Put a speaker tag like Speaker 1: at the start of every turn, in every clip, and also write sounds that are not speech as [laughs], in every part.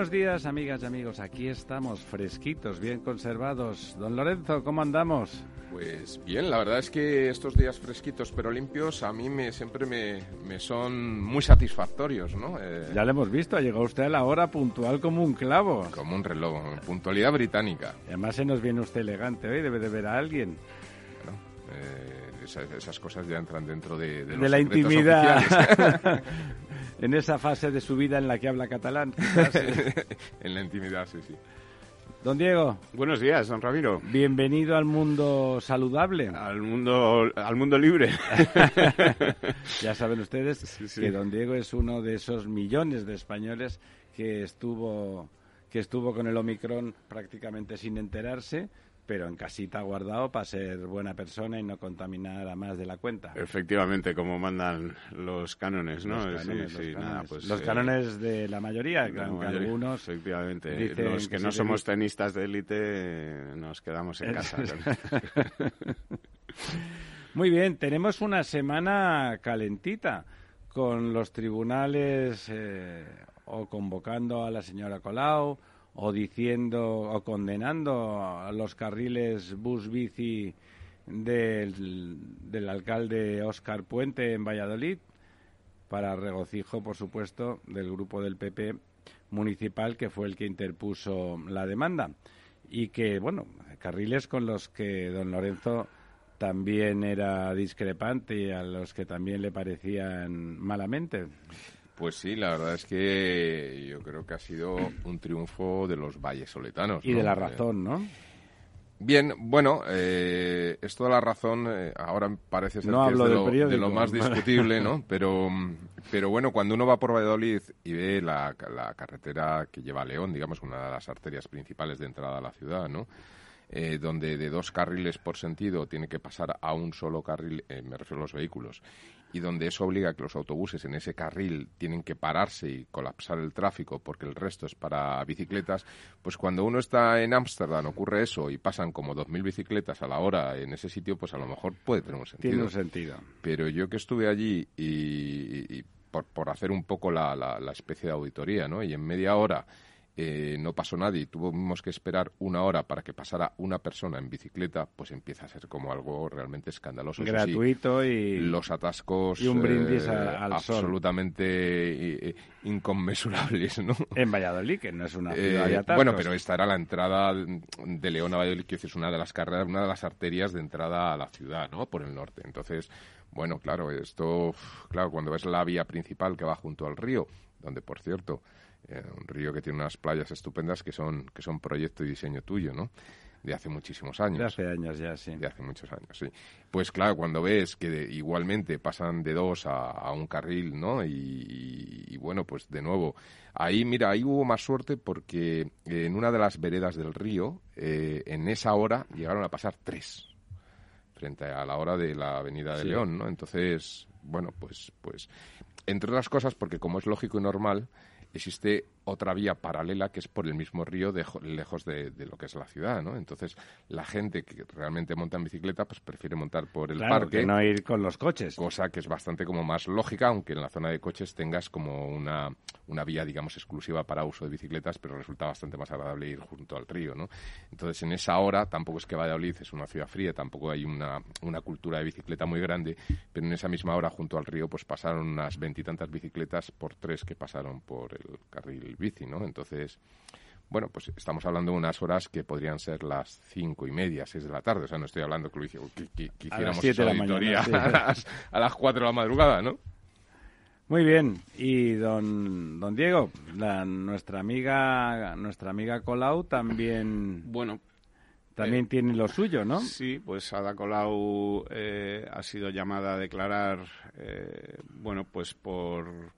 Speaker 1: Buenos días, amigas y amigos. Aquí estamos, fresquitos, bien conservados. Don Lorenzo, ¿cómo andamos?
Speaker 2: Pues bien, la verdad es que estos días fresquitos pero limpios a mí me, siempre me, me son muy satisfactorios, ¿no?
Speaker 1: Eh, ya lo hemos visto, ha llegado usted a la hora puntual como un clavo.
Speaker 2: Como un reloj, puntualidad británica.
Speaker 1: Y además se nos viene usted elegante hoy, debe de ver a alguien.
Speaker 2: Eh, esas, cosas ya entran dentro de,
Speaker 1: de, la intimidad. [laughs] en esa fase de su vida en la que habla catalán. [laughs]
Speaker 2: en la intimidad, sí, sí.
Speaker 1: Don Diego.
Speaker 3: Buenos días, don Ramiro.
Speaker 1: Bienvenido al mundo saludable.
Speaker 3: Al mundo, al mundo libre. [laughs]
Speaker 1: ya saben ustedes que don Diego es uno de esos millones de españoles que estuvo, que estuvo con el Omicron prácticamente sin enterarse pero en casita guardado para ser buena persona y no contaminar a más de la cuenta.
Speaker 3: Efectivamente, como mandan los cánones, ¿no?
Speaker 1: Los cánones, sí, los, cánones. Pues, los eh, cánones de la mayoría, de algunos.
Speaker 3: Efectivamente, los que no somos tenistas de élite nos quedamos en casa. [laughs]
Speaker 1: Muy bien, tenemos una semana calentita con los tribunales eh, o convocando a la señora Colau o diciendo o condenando a los carriles bus-bici del, del alcalde Óscar Puente en Valladolid, para regocijo, por supuesto, del grupo del PP municipal, que fue el que interpuso la demanda. Y que, bueno, carriles con los que don Lorenzo también era discrepante y a los que también le parecían malamente.
Speaker 2: Pues sí, la verdad es que yo creo que ha sido un triunfo de los valles soletanos.
Speaker 1: Y de la razón, ¿no?
Speaker 2: Bien, bueno, eh, esto de la razón eh, ahora parece ser que es de lo, más discutible, ¿no? [laughs] Pero, pero bueno, cuando uno va por Valladolid y ve la, la, carretera que lleva a León, digamos, una de las arterias principales de entrada a la ciudad, ¿no? Eh, donde de dos carriles por sentido tiene que pasar a un solo carril, me refiero a los vehículos, y donde eso obliga a que los autobuses en ese carril tienen que pararse y colapsar el tráfico porque el resto es para bicicletas, pues cuando uno está en Ámsterdam ocurre eso y pasan como 2.000 bicicletas a la hora en ese sitio, pues a lo mejor puede tener un sentido.
Speaker 1: Tiene un sentido.
Speaker 2: Pero yo que estuve allí y, por, por, hacer un poco la, la especie de auditoría, ¿no? Y en media hora eh, no pasó nadie y tuvimos que esperar una hora para que pasara una persona en bicicleta, pues empieza a ser como algo realmente escandaloso.
Speaker 1: Gratuito y...
Speaker 2: Los atascos...
Speaker 1: Y un brindis eh, al
Speaker 2: Absolutamente eh, inconmensurables, ¿no?
Speaker 1: En Valladolid, que no es una ciudad de atascos.
Speaker 2: Bueno, pero esta era la entrada de León a Valladolid, que es una de las carreras, una de las arterias de entrada a la ciudad, ¿no? Por el norte. Entonces, bueno, claro, esto... Claro, cuando ves la vía principal que va junto al río, donde, por cierto... Eh, un río que tiene unas playas estupendas que son, que son proyecto y diseño tuyo, ¿no? de hace muchísimos años.
Speaker 1: De hace años ya, sí.
Speaker 2: De hace muchos años, sí. Pues claro, cuando ves que igualmente pasan de dos a, un carril, ¿no? Y, bueno, pues de nuevo, ahí, mira, ahí hubo más suerte porque en una de las veredas del río, eh, en esa hora llegaron a pasar tres frente a la hora de la Avenida de León, ¿no? Entonces, bueno, pues, pues, entre otras cosas, porque como es lógico y normal, existe otra vía paralela que es por el mismo río lejos de, lo que es la ciudad, ¿no? Entonces, la gente que realmente monta en bicicleta, pues prefiere montar por el parque.
Speaker 1: Que no ir con los coches.
Speaker 2: Cosa que es bastante como más lógica, aunque en la zona de coches tengas como una, una vía, digamos, exclusiva para uso de bicicletas, pero resulta bastante más agradable ir junto al río, ¿no? Entonces, en esa hora, tampoco es que Valladolid es una ciudad fría, tampoco hay una, una cultura de bicicleta muy grande, pero en esa misma hora, junto al río, pues pasaron unas veintitantas bicicletas por tres que pasaron por el carril bici, ¿no? Entonces, bueno, pues estamos hablando de unas horas que podrían ser las cinco y media, seis de la tarde. O sea, no estoy hablando que, lo que, hiciéramos esa auditoría [laughs] a, las, cuatro de la madrugada, ¿no?
Speaker 1: Muy bien, y don, don Diego, la, nuestra amiga nuestra amiga Colau también [laughs]
Speaker 3: bueno
Speaker 1: también eh, tiene lo suyo, ¿no?
Speaker 3: Sí, pues Ada Colau eh, ha sido llamada a declarar, eh, bueno, pues por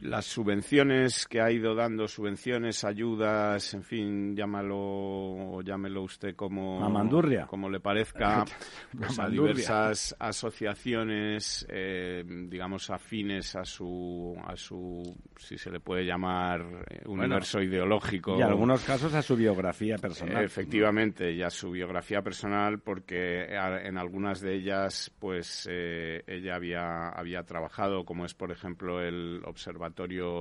Speaker 3: las subvenciones que ha ido dando, subvenciones, ayudas, en fin, llámalo, llámelo usted como, como le parezca, [laughs] pues a diversas asociaciones, eh, digamos, afines a su, a su, si se le puede llamar, eh, universo ideológico.
Speaker 1: Y en algunos casos a su biografía personal.
Speaker 3: Efectivamente, y a su biografía personal, porque en algunas de ellas, pues, eh, ella había, había trabajado, como es, por ejemplo, el observatorio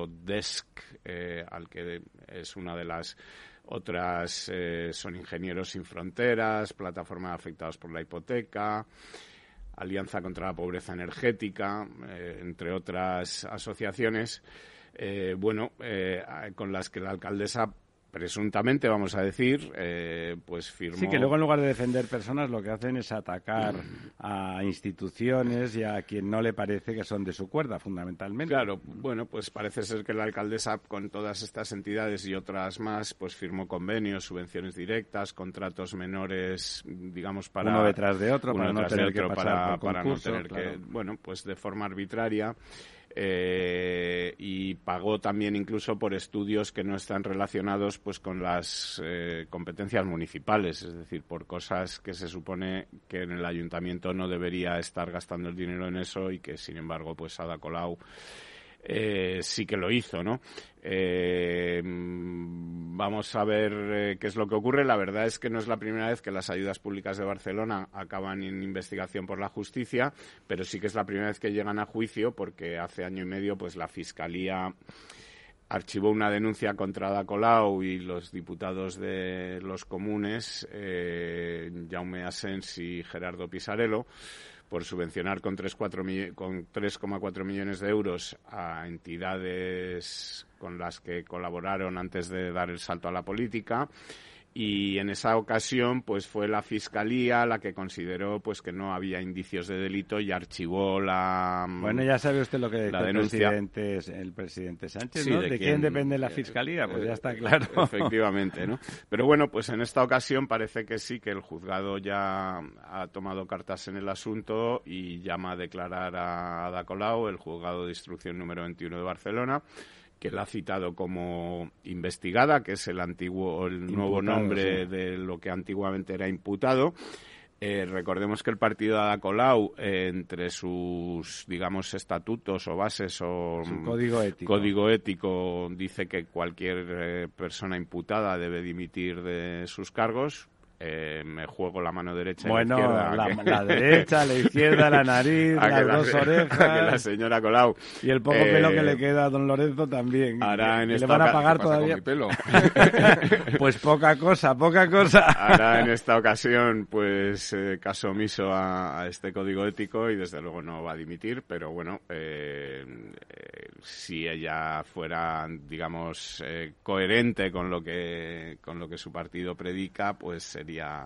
Speaker 3: DESC, eh, al que es una de las otras, eh, son Ingenieros Sin Fronteras, Plataforma Afectados por la Hipoteca, Alianza contra la Pobreza Energética, eh, entre otras asociaciones, bueno, con las que la alcaldesa presuntamente, vamos a decir, eh, pues firmó...
Speaker 1: Sí, que luego en lugar de defender personas lo que hacen es atacar a instituciones y a quien no le parece que son de su cuerda, fundamentalmente.
Speaker 3: Claro, bueno, pues parece ser que la alcaldesa con todas estas entidades y otras más, pues firmó convenios, subvenciones directas, contratos menores, digamos, para...
Speaker 1: Uno detrás de otro, para no tener que pasar
Speaker 3: para, no tener que, bueno, pues de forma arbitraria eh, y pagó también incluso por estudios que no están relacionados pues con las eh, competencias municipales, es decir, por cosas que se supone que en el ayuntamiento no debería estar gastando el dinero en eso y que sin embargo pues Ada Colau eh, sí que lo hizo, ¿no? Eh, vamos a ver eh, qué es lo que ocurre. La verdad es que no es la primera vez que las ayudas públicas de Barcelona acaban en investigación por la justicia, pero sí que es la primera vez que llegan a juicio porque hace año y medio pues la Fiscalía archivó una denuncia contra Ada Colau y los diputados de los comunes, Jaume Asens y Gerardo Pisarello, por subvencionar con 3,4 millones de euros a entidades con las que colaboraron antes de dar el salto a la política y en esa ocasión pues fue la fiscalía la que consideró pues que no había indicios de delito y archivó la
Speaker 1: bueno ya sabe usted lo que la el presidente el presidente Sánchez ¿no? de, quién, depende la fiscalía pues ya está claro. [laughs]
Speaker 3: Efectivamente no pero bueno pues en esta ocasión parece que sí que el juzgado ya ha tomado cartas en el asunto y llama a declarar a Ada Colau el juzgado de instrucción número 21 de Barcelona que la ha citado como investigada, que es el antiguo, el nuevo nombre de lo que antiguamente era imputado. Eh, recordemos que el partido de Ada Colau, eh, entre sus, digamos, estatutos o bases o
Speaker 1: código ético.
Speaker 3: código ético, dice que cualquier eh, persona imputada debe dimitir de sus cargos. Eh, me juego la mano derecha
Speaker 1: y
Speaker 3: la
Speaker 1: izquierda. La, la derecha, la izquierda, la [laughs] nariz, las dos [laughs] orejas. que
Speaker 3: la señora Colau.
Speaker 1: Y el poco pelo que le eh, queda a don Lorenzo también.
Speaker 3: En
Speaker 1: le van a pagar todavía.
Speaker 2: pelo? [laughs]
Speaker 1: pues poca cosa, poca cosa.
Speaker 3: Hará en esta ocasión, pues, eh, caso omiso a, este código ético y desde luego no va a dimitir, pero bueno, si ella fuera, digamos, coherente con lo que con lo que su partido predica, pues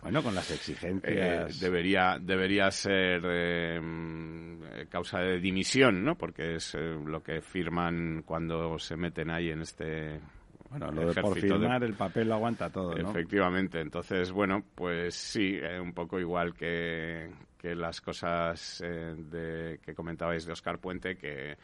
Speaker 1: bueno, con las exigencias...
Speaker 3: Eh, debería, debería ser eh, causa de dimisión, ¿no? Porque es eh, lo que firman cuando se meten ahí en este...
Speaker 1: Bueno, lo de por firmar el papel lo aguanta todo,
Speaker 3: ¿no? Efectivamente. Entonces, bueno, pues sí, un poco igual que, que las cosas de, que comentabais de Oscar Puente, que,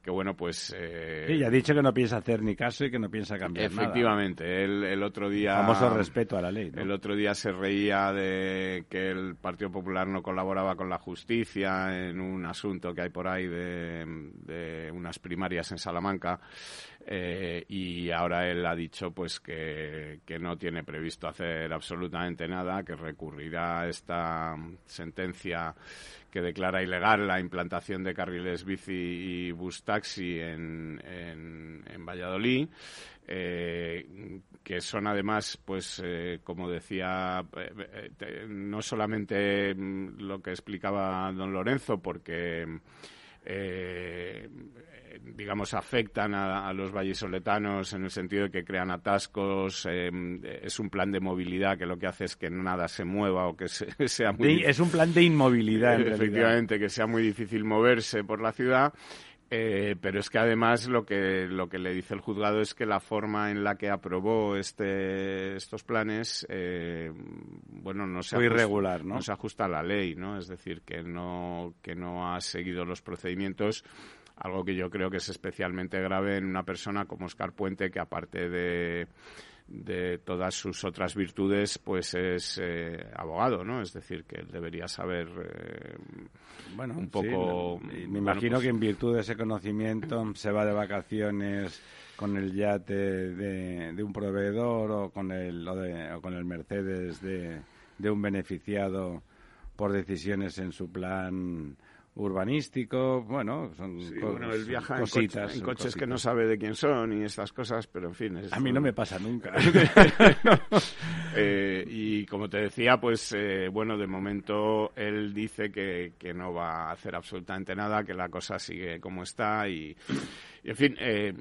Speaker 3: que bueno, pues...
Speaker 1: Eh, sí, ya ha dicho que no piensa hacer ni caso y que no piensa cambiar
Speaker 3: efectivamente,
Speaker 1: nada.
Speaker 3: Efectivamente, el otro día...
Speaker 1: Famoso respeto a la ley,
Speaker 3: El otro día se reía de que el Partido Popular no colaboraba con la justicia en un asunto que hay por ahí de, de unas primarias en Salamanca eh, y ahora él ha dicho pues que, no tiene previsto hacer absolutamente nada, que recurrirá a esta sentencia que declara ilegal la implantación de carriles bici y bus taxi en, en, Valladolid. Eh, que son además, pues, eh, como decía, eh, no solamente lo que explicaba don Lorenzo, porque digamos, afectan a, los vallisoletanos en el sentido de que crean atascos. Em, es un plan de movilidad que lo que hace es que nada se mueva o que [laughs] sea muy...
Speaker 1: es un plan de inmovilidad,
Speaker 3: Efectivamente, que sea muy difícil moverse por la ciudad. Eh, pero es que además lo que lo que le dice el juzgado es que la forma en la que aprobó este estos planes eh, bueno no se
Speaker 1: ajusta, irregular
Speaker 3: ¿no? no se ajusta a la ley no es decir que no que no ha seguido los procedimientos algo que yo creo que es especialmente grave en una persona como Oscar Puente que aparte de de todas sus otras virtudes, pues es eh, abogado, ¿no? Es decir, que él debería saber eh, bueno, un poco...
Speaker 1: me imagino pues que en virtud de ese conocimiento se va de vacaciones con el yate de, un proveedor o con el, o, con el Mercedes de, de un beneficiado por decisiones en su plan urbanístico, bueno, son
Speaker 3: bueno, él viaja cositas, en, coches que no sabe de quién son y estas cosas, pero en fin.
Speaker 1: a mí no me pasa nunca. [laughs]
Speaker 3: Eh, y como te decía, pues eh, bueno, de momento él dice que, que no va a hacer absolutamente nada, que la cosa sigue como está y, en fin, eh,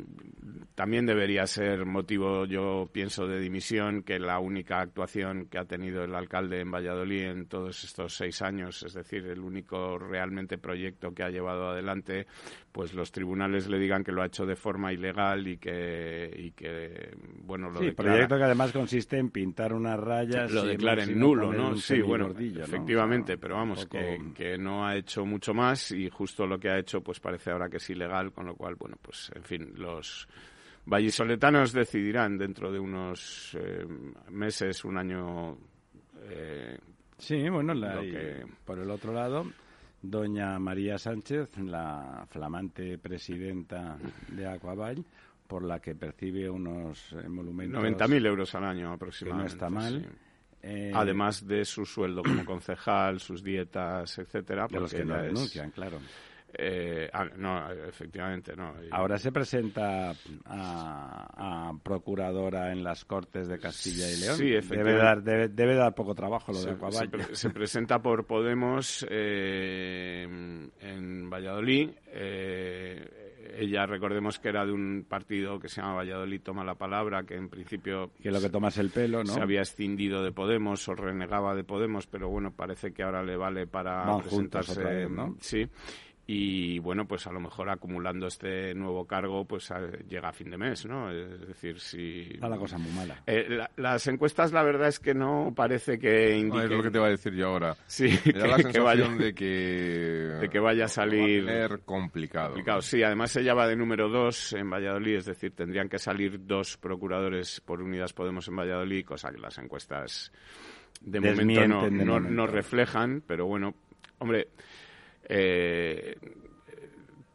Speaker 3: también debería ser motivo, yo pienso, de dimisión que la única actuación que ha tenido el alcalde en Valladolid en todos estos seis años, es decir, el único realmente proyecto que ha llevado adelante, pues los tribunales le digan que lo ha hecho de forma ilegal y que, y que bueno, lo
Speaker 1: sí, proyecto que además consiste en pintar unas rayas.
Speaker 3: Lo declaren nulo, ¿no? Sí, bueno, efectivamente, pero vamos, que, que no ha hecho mucho más y justo lo que ha hecho, pues parece ahora que es ilegal, con lo cual, bueno, pues en fin, los vallisoletanos decidirán dentro de unos eh, meses, un año.
Speaker 1: Eh, sí, bueno, por el otro lado, doña María Sánchez, la flamante presidenta de Aquavall, por la que percibe unos emolumentos...
Speaker 3: 90.000 euros al año aproximadamente.
Speaker 1: no está mal.
Speaker 3: Eh, Además de su sueldo como concejal, sus dietas, etcétera.
Speaker 1: De los que no denuncian, claro.
Speaker 3: Eh, ah, no, efectivamente, no.
Speaker 1: Ahora se presenta a, procuradora en las Cortes de Castilla y León.
Speaker 3: Sí,
Speaker 1: debe dar, debe, dar poco trabajo lo de Acuabay.
Speaker 3: Se, presenta por Podemos eh, en Valladolid. Eh, ella, recordemos que era de un partido que se llama Valladolid Toma la Palabra, que en principio...
Speaker 1: Que lo que tomas el pelo, ¿no?
Speaker 3: Se había escindido de Podemos o renegaba de Podemos, pero bueno, parece que ahora le vale para presentarse... ¿no? Sí y bueno, pues a lo mejor acumulando este nuevo cargo, pues llega a fin de mes, ¿no? Es decir, si...
Speaker 1: Está la cosa muy mala.
Speaker 3: Eh, las encuestas, la verdad es que no parece que indiquen...
Speaker 2: es lo que te va a decir yo ahora.
Speaker 3: Sí,
Speaker 2: Me da la sensación de que...
Speaker 3: De que vaya a salir...
Speaker 2: Va a ser complicado.
Speaker 3: complicado. Sí, además ella va de número dos en Valladolid, es decir, tendrían que salir dos procuradores por Unidas Podemos en Valladolid, cosa que las encuestas de momento no, no reflejan, pero bueno, hombre eh,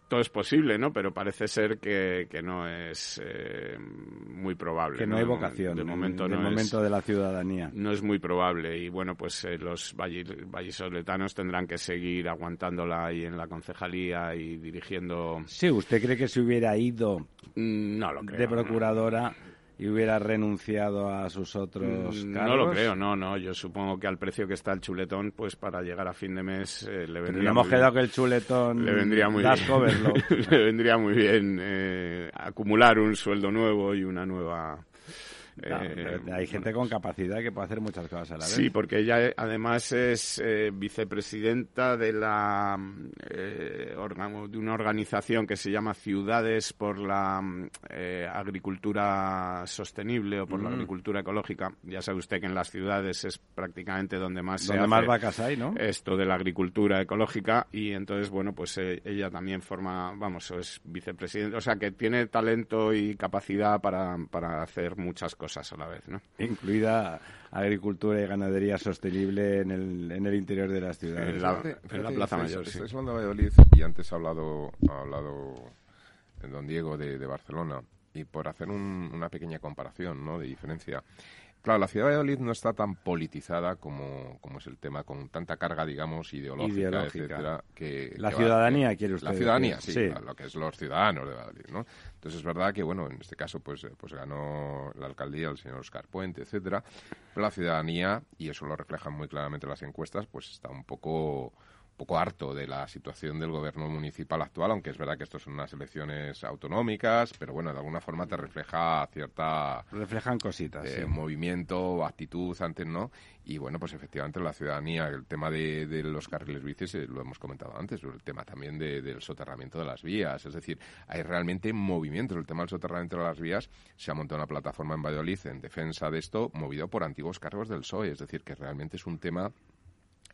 Speaker 3: todo es posible, ¿no? Pero parece ser que, que no es eh, muy probable.
Speaker 1: Que no, hay vocación. De momento, en el momento de la ciudadanía.
Speaker 3: No es muy probable. Y bueno, pues eh, los vallisoletanos tendrán que seguir aguantándola ahí en la concejalía y dirigiendo.
Speaker 1: Sí, ¿usted cree que se hubiera ido
Speaker 3: mm, no lo creo,
Speaker 1: de procuradora? Y hubiera renunciado a sus otros
Speaker 3: mm,
Speaker 1: cargos?
Speaker 3: No lo creo, no, no. Yo supongo que al precio que está el chuletón, pues para llegar a fin de mes eh, le vendría.
Speaker 1: hemos quedado que el chuletón
Speaker 3: le vendría muy bien. [laughs] le vendría muy bien eh, acumular un sueldo nuevo y una nueva
Speaker 1: eh, hay gente con capacidad que puede hacer muchas cosas a la vez.
Speaker 3: Sí, porque ella eh, además es eh, vicepresidenta de la de una organización que se llama Ciudades por la agricultura sostenible o por la mm. agricultura ecológica. Ya sabe usted que en las ciudades es prácticamente donde más se
Speaker 1: hace más vacas hay, ¿no?
Speaker 3: Esto de la agricultura ecológica y entonces bueno pues ella también forma, vamos, es vicepresidenta, o sea que tiene talento y capacidad para, para hacer muchas cosas a la vez, ¿no?
Speaker 1: Incluida agricultura y ganadería sostenible en el, en el interior de las ciudades.
Speaker 3: En la, Plaza Mayor,
Speaker 2: sí. hablando de Valladolid y antes ha hablado, ha hablado don Diego de, Barcelona y por hacer una pequeña comparación, ¿no?, de diferencia. Claro, la ciudad de Valladolid no está tan politizada como, como es el tema, con tanta carga, digamos, ideológica, etcétera. Que,
Speaker 1: la ciudadanía, quiere usted
Speaker 2: La ciudadanía, sí, lo que es los ciudadanos de Valladolid, ¿no? Entonces es verdad que, bueno, en este caso, pues, pues ganó la alcaldía el señor Oscar Puente, etcétera. Pero la ciudadanía, y eso lo reflejan muy claramente las encuestas, pues está un poco poco harto de la situación del gobierno municipal actual, aunque es verdad que esto son unas elecciones autonómicas, pero bueno, de alguna forma te refleja cierta...
Speaker 1: Reflejan cositas,
Speaker 2: eh, Movimiento, actitud, antes no. Y bueno, pues efectivamente la ciudadanía, el tema de, los carriles bicis, eh, lo hemos comentado antes, el tema también del soterramiento de las vías, es decir, hay realmente movimientos. El tema del soterramiento de las vías se ha montado una plataforma en Valladolid en defensa de esto, movido por antiguos cargos del PSOE, es decir, que realmente es un tema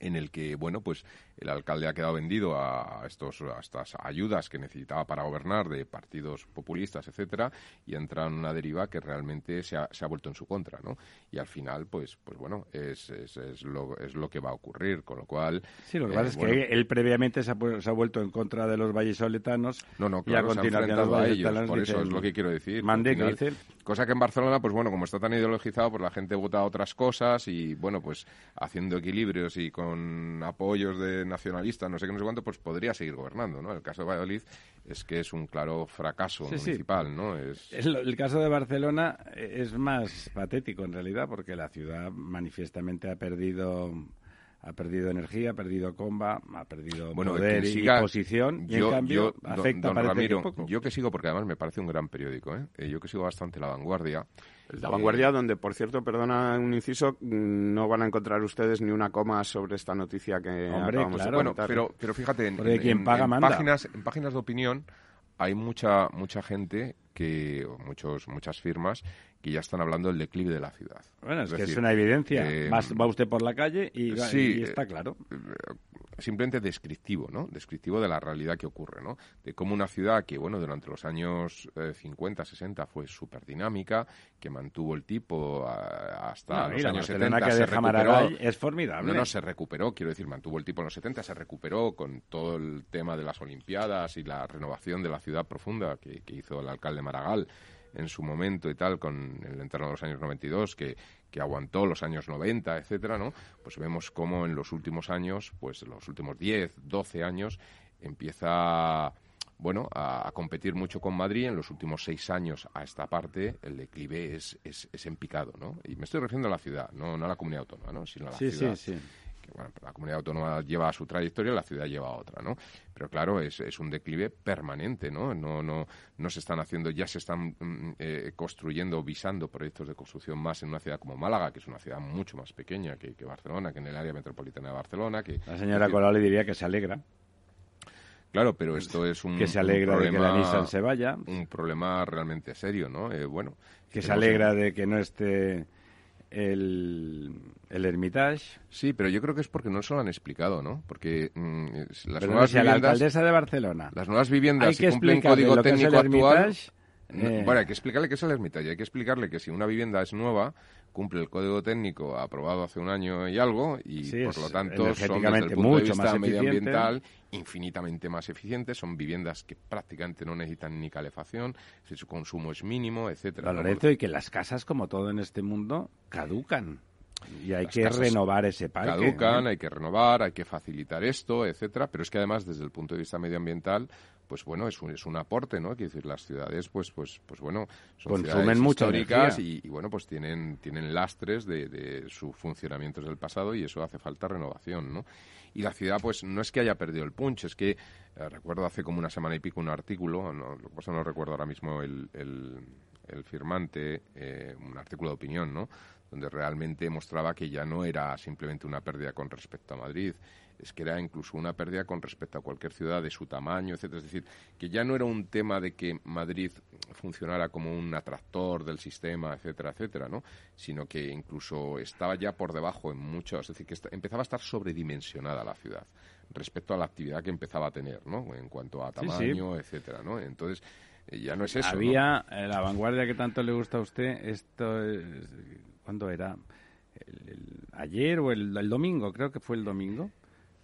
Speaker 2: en el que, bueno, pues el alcalde ha quedado vendido a, estos, a estas ayudas que necesitaba para gobernar de partidos populistas, etcétera, y entra en una deriva que realmente se ha, se ha vuelto en su contra, ¿no? Y al final, pues, pues bueno, es, es, es, lo, es lo que va a ocurrir, con lo cual...
Speaker 1: Sí, lo que pasa es eh, que él previamente se ha, se ha, vuelto en contra de los vallisoletanos
Speaker 2: no, no, claro, y ha continuado a ellos, por eso es lo que quiero decir.
Speaker 1: Mande, que dice...
Speaker 2: Cosa que en Barcelona, pues bueno, como está tan ideologizado, pues la gente vota otras cosas y, bueno, pues haciendo equilibrios y con con apoyos de nacionalistas, no sé qué, no sé cuánto, pues podría seguir gobernando, ¿no? El caso de Valladolid es que es un claro fracaso municipal, ¿no? Es...
Speaker 1: El, caso de Barcelona es más patético, en realidad, porque la ciudad manifiestamente ha perdido ha perdido energía, ha perdido comba, ha perdido poder y posición, y en cambio afecta
Speaker 2: Yo que sigo, porque además me parece un gran periódico, ¿eh? eh yo que sigo bastante La Vanguardia,
Speaker 3: la Vanguardia, donde, por cierto, perdona un inciso, no van a encontrar ustedes ni una coma sobre esta noticia que
Speaker 1: Hombre, acabamos
Speaker 2: claro. Bueno, pero, pero fíjate, en, páginas, en páginas de opinión hay mucha mucha gente que muchos muchas firmas que ya están hablando del declive de la ciudad.
Speaker 1: Bueno, es, que es una evidencia. Eh, va, usted por la calle y, y está claro. Eh,
Speaker 2: simplemente descriptivo, ¿no? Descriptivo de la realidad que ocurre, ¿no? De cómo una ciudad que, bueno, durante los años 50, eh, 60 fue súper dinámica, que mantuvo el tipo hasta los años 70,
Speaker 1: se recuperó. Es formidable.
Speaker 2: No, no, se recuperó, quiero decir, mantuvo el tipo en los 70, se recuperó con todo el tema de las Olimpiadas y la renovación de la ciudad profunda que, que hizo el alcalde Maragall en su momento y tal, con el entorno de los años 92, que, que aguantó los años 90, etcétera, ¿no? Pues vemos cómo en los últimos años, pues los últimos 10, 12 años, empieza bueno, a, competir mucho con Madrid. En los últimos seis años a esta parte el declive es, es, es en picado, ¿no? Y me estoy refiriendo a la ciudad, no, no a la comunidad autónoma, ¿no? Sino a la ciudad. Sí, sí bueno, la comunidad autónoma lleva su trayectoria, la ciudad lleva otra, ¿no? Pero claro, es, es un declive permanente, ¿no? No, no, no se están haciendo, ya se están mm, eh, construyendo, visando proyectos de construcción más en una ciudad como Málaga, que es una ciudad mucho más pequeña que, Barcelona, que en el área metropolitana de Barcelona. Que,
Speaker 1: la señora Colau le diría que se alegra.
Speaker 2: Claro, pero esto es un
Speaker 1: que se alegra
Speaker 2: de que
Speaker 1: la Nissan se vaya,
Speaker 2: un problema realmente serio, ¿no? Eh, bueno,
Speaker 1: que se alegra de que no esté el, el Hermitage.
Speaker 2: Sí, pero yo creo que es porque no se lo han explicado, ¿no? Porque mm,
Speaker 1: las nuevas viviendas... la alcaldesa de Barcelona...
Speaker 2: Las nuevas viviendas, si cumplen código técnico actual... Eh, bueno, hay que explicarle qué es el Hermitage. Hay que explicarle que si una vivienda es nueva, cumple el código técnico aprobado hace un año y algo y por lo tanto son desde el punto de vista medioambiental infinitamente más eficientes, son viviendas que prácticamente no necesitan ni calefacción, si su consumo es mínimo, etcétera.
Speaker 1: Y que las casas, como todo en este mundo, caducan. Y hay que renovar ese parque.
Speaker 2: Caducan, hay que renovar, hay que facilitar esto, etcétera. Pero es que además, desde el punto de vista medioambiental, pues bueno, es un, es un aporte, ¿no? Quiero decir, las ciudades, pues, pues, pues bueno, son ciudades históricas y, y, bueno, pues tienen, tienen lastres de, de su funcionamiento del pasado y eso hace falta renovación, ¿no? Y la ciudad, pues, no es que haya perdido el punch, es que eh, recuerdo hace como una semana y pico un artículo, no, lo que pasa no recuerdo ahora mismo el, el, el firmante, eh, un artículo de opinión, ¿no? Donde realmente mostraba que ya no era simplemente una pérdida con respecto a Madrid, es que era incluso una pérdida con respecto a cualquier ciudad de su tamaño, etcétera. Es decir, que ya no era un tema de que Madrid funcionara como un atractor del sistema, etcétera, etcétera, ¿no? Sino que incluso estaba ya por debajo en muchos, es decir, que empezaba a estar sobredimensionada la ciudad respecto a la actividad que empezaba a tener, ¿no? En cuanto a tamaño, etcétera, ¿no? Entonces, ya no es eso.
Speaker 1: Había la vanguardia que tanto le gusta a usted, esto es, ¿cuándo era? ayer o el, domingo, creo que fue el domingo,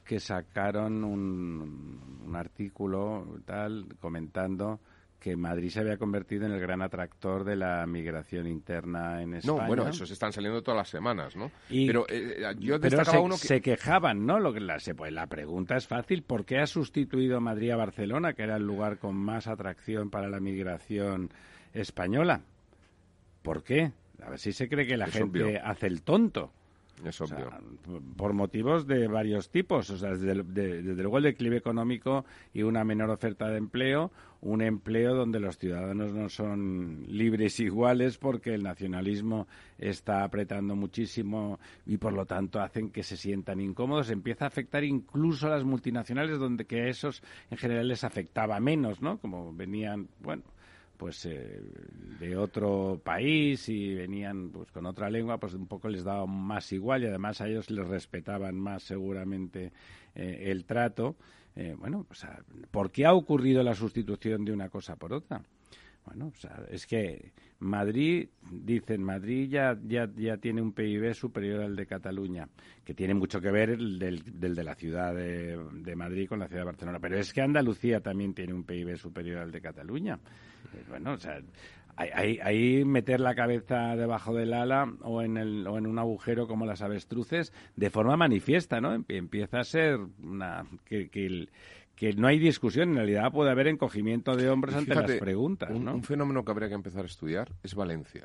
Speaker 1: que sacaron un, un artículo tal comentando que Madrid se había convertido en el gran atractor de la migración interna en España.
Speaker 2: No, bueno, esos están saliendo todas las semanas, ¿no?
Speaker 1: pero eh, yo destacaba uno que... se quejaban, ¿no? Lo que la, pues la pregunta es fácil, ¿por qué ha sustituido Madrid a Barcelona, que era el lugar con más atracción para la migración española? ¿Por qué? A ver si se cree que la gente hace el tonto.
Speaker 2: Es obvio.
Speaker 1: por motivos de varios tipos. O sea, desde, luego el declive económico y una menor oferta de empleo, un empleo donde los ciudadanos no son libres [laughs] iguales porque el nacionalismo está apretando muchísimo y por lo tanto hacen que se sientan incómodos. Empieza a afectar incluso a las multinacionales donde que a esos en general les afectaba menos, ¿no? Como venían, bueno, pues eh, de otro país y venían pues con otra lengua pues un poco les daba más igual y además a ellos les respetaban más seguramente eh, el trato eh, bueno pues ¿por qué ha ocurrido la sustitución de una cosa por otra? Bueno, o sea, es que Madrid, dicen, Madrid ya, ya, ya tiene un PIB superior al de Cataluña, que tiene mucho que ver el del, de la ciudad de, de, Madrid con la ciudad de Barcelona. Pero es que Andalucía también tiene un PIB superior al de Cataluña. Eh, bueno, o sea, ahí, meter la cabeza debajo del ala o en, el, o en un agujero como las avestruces de forma manifiesta, ¿no? Empieza a ser una, que, que, que no hay discusión, en realidad puede haber encogimiento de hombres ante las preguntas.
Speaker 2: ¿no? un fenómeno que habría que empezar a estudiar es Valencia.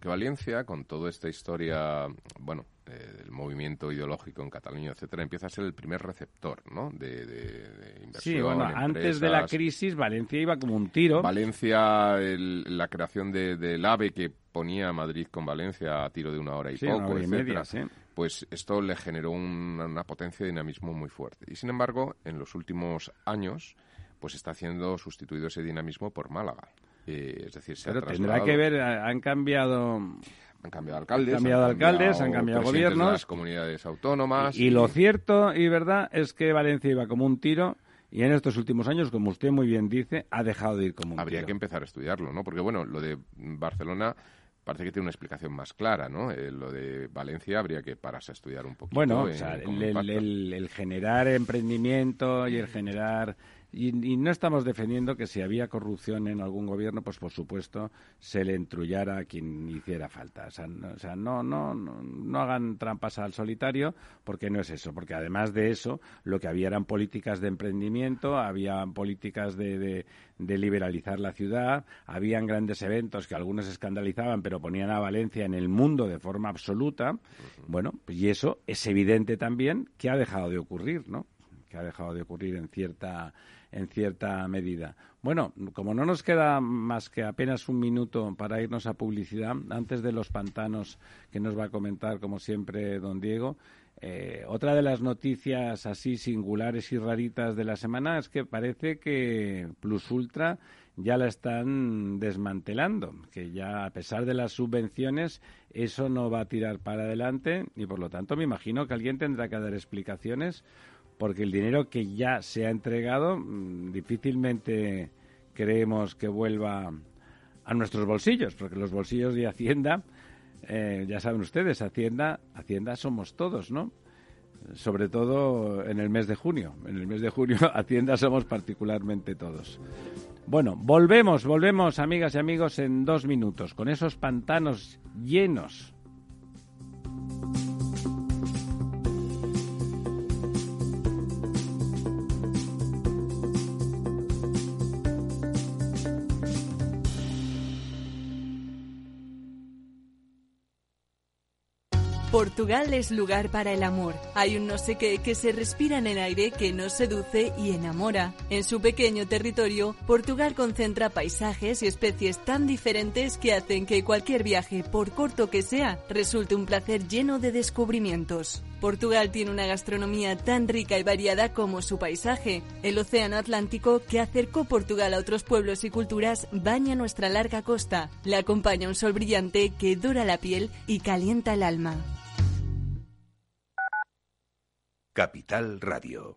Speaker 2: Porque Valencia, con toda esta historia, bueno, eh, del movimiento ideológico en Cataluña, etcétera, empieza a ser el primer receptor, ¿no? De, inversión.
Speaker 1: Sí, bueno, antes de la crisis, Valencia iba como un tiro.
Speaker 2: Valencia, la creación del AVE que ponía a Madrid con Valencia a tiro de una hora y poco, etcétera, pues esto le generó una potencia de dinamismo muy fuerte. Y sin embargo, en los últimos años, pues está siendo sustituido ese dinamismo por Málaga. Eh, es decir, se
Speaker 1: Pero tendrá que ver, han cambiado
Speaker 2: han cambiado alcaldes,
Speaker 1: han cambiado, alcaldes, han cambiado gobiernos,
Speaker 2: las comunidades autónomas.
Speaker 1: Y, lo cierto y verdad es que Valencia iba como un tiro y en estos últimos años, como usted muy bien dice, ha dejado de ir como un
Speaker 2: Habría
Speaker 1: tiro.
Speaker 2: que empezar a estudiarlo, ¿no? Porque bueno, lo de Barcelona parece que tiene una explicación más clara, ¿no? Eh, lo de Valencia habría que pararse a estudiar un poquito.
Speaker 1: Bueno, el, generar emprendimiento y el generar y, no estamos defendiendo que si había corrupción en algún gobierno, pues por supuesto se le entrullara a quien hiciera falta. O sea, no, no, no, no, hagan trampas al solitario, porque no es eso. Porque además de eso, lo que había eran políticas de emprendimiento, había políticas de, de, liberalizar la ciudad, habían grandes eventos que algunos escandalizaban, pero ponían a Valencia en el mundo de forma absoluta. Bueno, y eso es evidente también que ha dejado de ocurrir, ¿no? Que ha dejado de ocurrir en cierta en cierta medida. Bueno, como no nos queda más que apenas un minuto para irnos a publicidad, antes de los pantanos que nos va a comentar, como siempre, don Diego, eh, otra de las noticias así singulares y raritas de la semana es que parece que Plus Ultra ya la están desmantelando, que ya a pesar de las subvenciones eso no va a tirar para adelante y por lo tanto me imagino que alguien tendrá que dar explicaciones porque el dinero que ya se ha entregado mm, difícilmente creemos que vuelva a nuestros bolsillos, porque los bolsillos de Hacienda, eh, ya saben ustedes, Hacienda, Hacienda somos todos, ¿no? Sobre todo en el mes de junio. En el mes de junio [laughs] Hacienda somos particularmente todos. Bueno, volvemos, volvemos, amigas y amigos, en dos minutos, con esos pantanos llenos
Speaker 4: Portugal es lugar para el amor. Hay un no sé qué que se respira en el aire que nos seduce y enamora. En su pequeño territorio, Portugal concentra paisajes y especies tan diferentes que hacen que cualquier viaje, por corto que sea, resulte un placer lleno de descubrimientos. Portugal tiene una gastronomía tan rica y variada como su paisaje. El Océano Atlántico, que acercó Portugal a otros pueblos y culturas, baña nuestra larga costa. Le acompaña un sol brillante que dora la piel y calienta el alma.
Speaker 5: Capital Radio.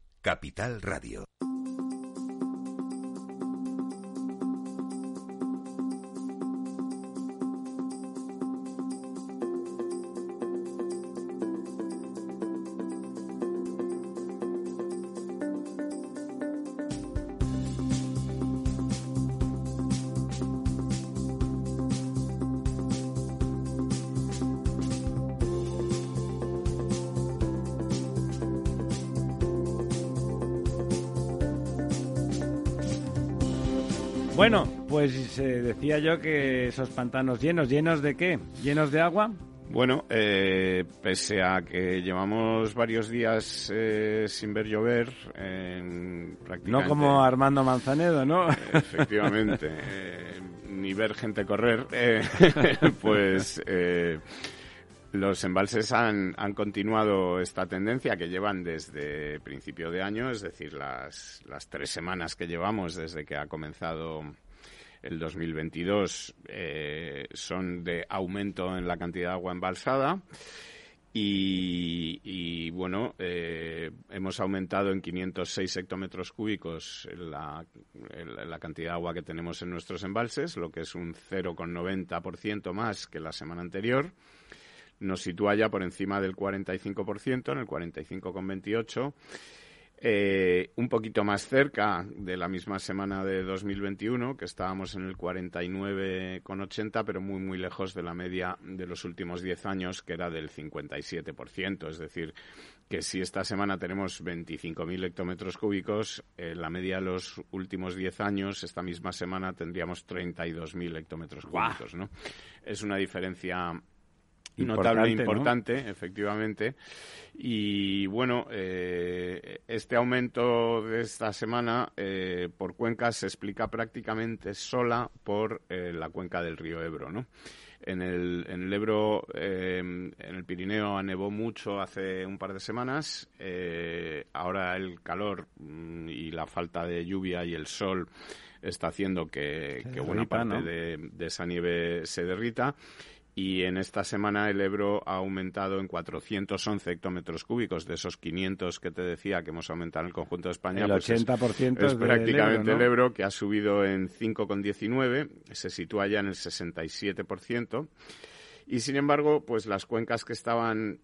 Speaker 5: Capital Radio.
Speaker 1: Pues se decía yo que esos pantanos llenos, ¿llenos de qué? ¿Llenos de agua?
Speaker 3: Bueno, eh, pese a que llevamos varios días eh, sin ver llover, prácticamente...
Speaker 1: No como Armando Manzanedo, ¿no? [laughs]
Speaker 3: Efectivamente, eh, ni ver gente correr, [laughs] pues los embalses han, han, continuado esta tendencia que llevan desde principio de año, es decir, las, las tres semanas que llevamos desde que ha comenzado el 2022 eh, son de aumento en la cantidad de agua embalsada. Y, bueno, eh, hemos aumentado en 506 hectómetros cúbicos la, la, cantidad de agua que tenemos en nuestros embalses, lo que es un 0,90% más que la semana anterior nos sitúa ya por encima del 45%, en el 45,28%. Eh, un poquito más cerca de la misma semana de 2021, que estábamos en el 49,80, pero muy, muy lejos de la media de los últimos 10 años, que era del 57%. Es decir, que si esta semana tenemos 25.000 hectómetros cúbicos, en la media de los últimos 10 años, esta misma semana tendríamos 32.000 hectómetros cúbicos. ¿no? Es una diferencia notable importante, efectivamente. Y bueno, eh, este aumento de esta semana eh, por cuencas se explica prácticamente sola por eh, la cuenca del río Ebro, ¿no? En el, en el Ebro, en el Pirineo, nevó mucho hace un par de semanas. ahora el calor mm, y la falta de lluvia y el sol está haciendo que, buena parte de, de, esa nieve se derrita y en esta semana el Ebro ha aumentado en 411 hectómetros cúbicos de esos 500 que te decía que hemos aumentado en el conjunto de España.
Speaker 1: El 80%
Speaker 3: pues es, prácticamente el Ebro que ha subido en 5,19, se sitúa ya en el 67%. Y sin embargo, pues las cuencas que estaban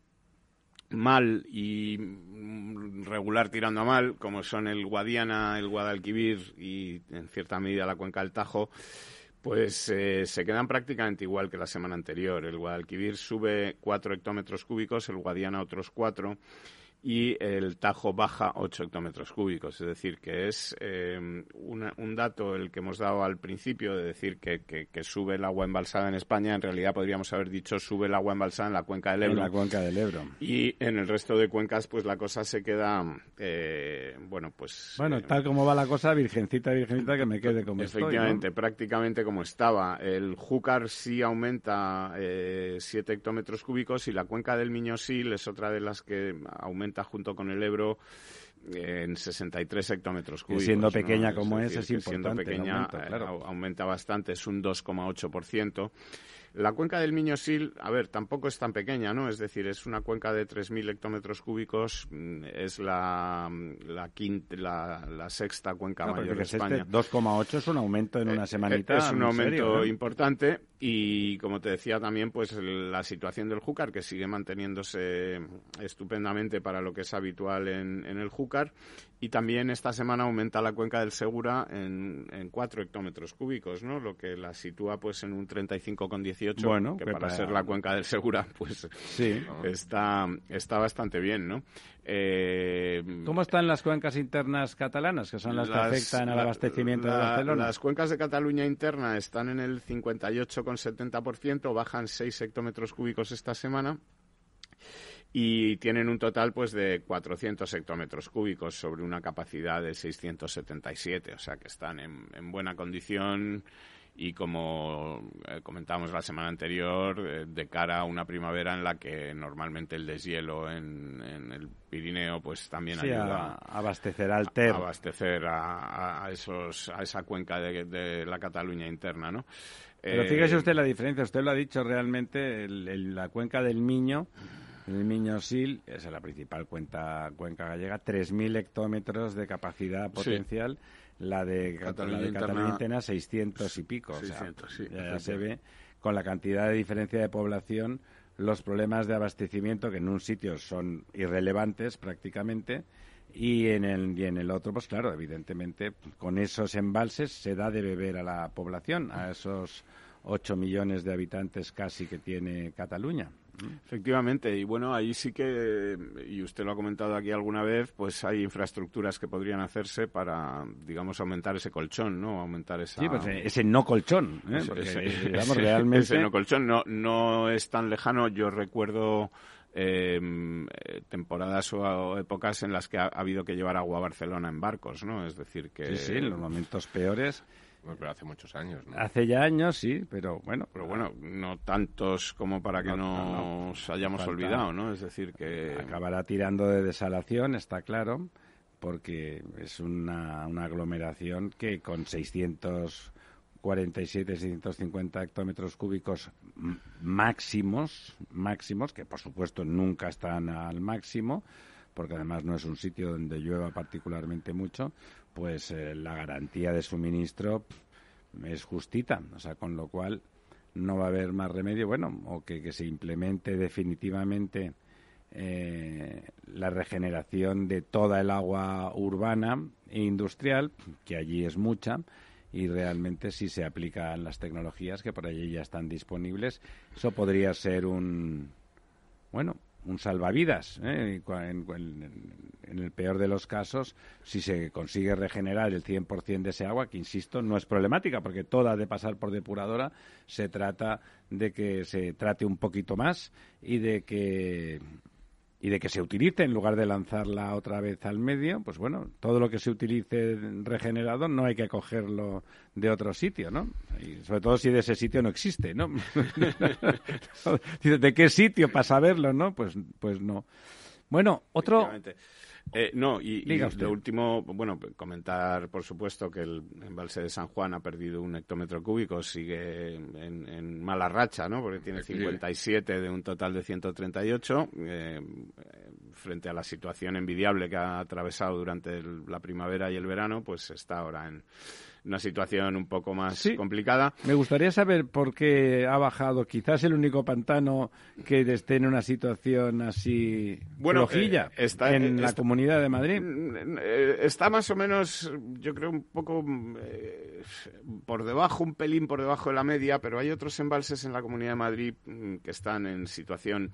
Speaker 3: mal y regular tirando a mal, como son el Guadiana, el Guadalquivir y en cierta medida la cuenca del Tajo, pues eh, se quedan prácticamente igual que la semana anterior. El Guadalquivir sube 4 hectómetros cúbicos, el Guadiana otros 4 y el Tajo baja 8 hectómetros cúbicos. Es decir, que es eh, un dato el que hemos dado al principio de decir que, que, sube el agua embalsada en España. En realidad podríamos haber dicho sube el agua embalsada en la cuenca del Ebro.
Speaker 1: En la cuenca del Ebro.
Speaker 3: Y en el resto de cuencas, pues la cosa se queda, eh, bueno, pues...
Speaker 1: Bueno, tal como va la cosa, virgencita, virgencita, que me quede como
Speaker 3: Efectivamente, prácticamente como estaba. El Júcar sí aumenta eh, 7 hectómetros cúbicos y la cuenca del Miñosil es otra de las que aumenta junto con el Ebro en 63 hectómetros cúbicos.
Speaker 1: Y siendo pequeña como es, es, importante.
Speaker 3: Siendo pequeña, aumenta bastante, es un 2,8%. La cuenca del Miño-Sil, a ver, tampoco es tan pequeña, ¿no? Es decir, es una cuenca de 3.000 hectómetros cúbicos, mm, es la, la, quinta, la, sexta cuenca mayor de España.
Speaker 1: Este 2,8 es un aumento en una eh, semanita.
Speaker 3: Es un aumento importante y, como te decía también, pues la situación del Júcar, que sigue manteniéndose estupendamente para lo que es habitual en, en el Júcar y también esta semana aumenta la cuenca del Segura en, en 4 hectómetros cúbicos, ¿no? Lo que la sitúa pues en un 35,18, bueno, que para, ser la cuenca del Segura [laughs] pues sí. está, está bastante bien, ¿no?
Speaker 1: Eh, ¿Cómo están las cuencas internas catalanas, que son las, que afectan al abastecimiento de Barcelona?
Speaker 3: Las cuencas de Cataluña interna están en el 58,70%, bajan 6 hectómetros cúbicos esta semana y tienen un total pues de 400 hectómetros cúbicos sobre una capacidad de 677, o sea que están en, buena condición y como eh, comentábamos la semana anterior, eh, de cara a una primavera en la que normalmente el deshielo en, el Pirineo pues también ayuda
Speaker 1: a abastecer al Ter.
Speaker 3: A abastecer a, esos, a esa cuenca de, la Cataluña interna, ¿no?
Speaker 1: Pero fíjese eh, usted la diferencia, usted lo ha dicho realmente, la cuenca del Miño el Miño Sil es la principal cuenca, cuenca gallega, 3.000 hectómetros de capacidad potencial. La de Cataluña, Interna, 600 y pico. 600, sí, ya se ve con la cantidad de diferencia de población los problemas de abastecimiento que en un sitio son irrelevantes prácticamente y en el y en el otro pues claro evidentemente con esos embalses se da de beber a la población a esos 8 millones de habitantes casi que tiene Cataluña
Speaker 3: Efectivamente, y bueno, ahí sí que, y usted lo ha comentado aquí alguna vez, pues hay infraestructuras que podrían hacerse para, digamos, aumentar ese colchón, ¿no? Aumentar esa...
Speaker 1: Sí, pues eh, ese no colchón, ¿eh? [laughs]
Speaker 3: ese, realmente... ese no colchón no, no es tan lejano. Yo recuerdo eh, temporadas o épocas en las que ha, habido que llevar agua a Barcelona en barcos, ¿no? Es decir, que...
Speaker 1: Sí, sí, en los momentos peores
Speaker 2: pero hace muchos años, ¿no?
Speaker 1: Hace ya años, sí, pero bueno.
Speaker 3: Pero bueno, no tantos como para que no, nos hayamos olvidado, ¿no? Es decir, que...
Speaker 1: Acabará tirando de desalación, está claro, porque es una, una aglomeración que con 647, 650 hectómetros cúbicos máximos, máximos, que por supuesto nunca están al máximo, porque además no es un sitio donde llueva particularmente mucho, pues eh, la garantía de suministro es justita, o sea, con lo cual no va a haber más remedio, bueno, o que, se implemente definitivamente eh, la regeneración de toda el agua urbana e industrial, que allí es mucha, y realmente si se aplican las tecnologías que por allí ya están disponibles, eso podría ser un, bueno, un salvavidas. ¿eh? En, el peor de los casos, si se consigue regenerar el 100% de ese agua, que insisto, no es problemática, porque toda de pasar por depuradora, se trata de que se trate un poquito más y de que y de que se utilice en lugar de lanzarla otra vez al medio, pues bueno, todo lo que se utilice regenerado no hay que cogerlo de otro sitio, ¿no? Y sobre todo si de ese sitio no existe, ¿no? [laughs] ¿De qué sitio para saberlo, no? Pues, pues no. Bueno, otro...
Speaker 3: Eh, no, y, lo último, bueno, comentar, por supuesto, que el embalse de San Juan ha perdido un hectómetro cúbico, sigue en, mala racha, ¿no? Porque tiene 57 de un total de 138, eh, frente a la situación envidiable que ha atravesado durante la primavera y el verano, pues está ahora en una situación un poco más complicada.
Speaker 1: Me gustaría saber por qué ha bajado. Quizás el único pantano que esté en una situación así bueno, flojilla eh, está, en la Comunidad de Madrid.
Speaker 3: Eh, está más o menos, yo creo, un poco eh, por debajo, un pelín por debajo de la media, pero hay otros embalses en la Comunidad de Madrid mm, que están en situación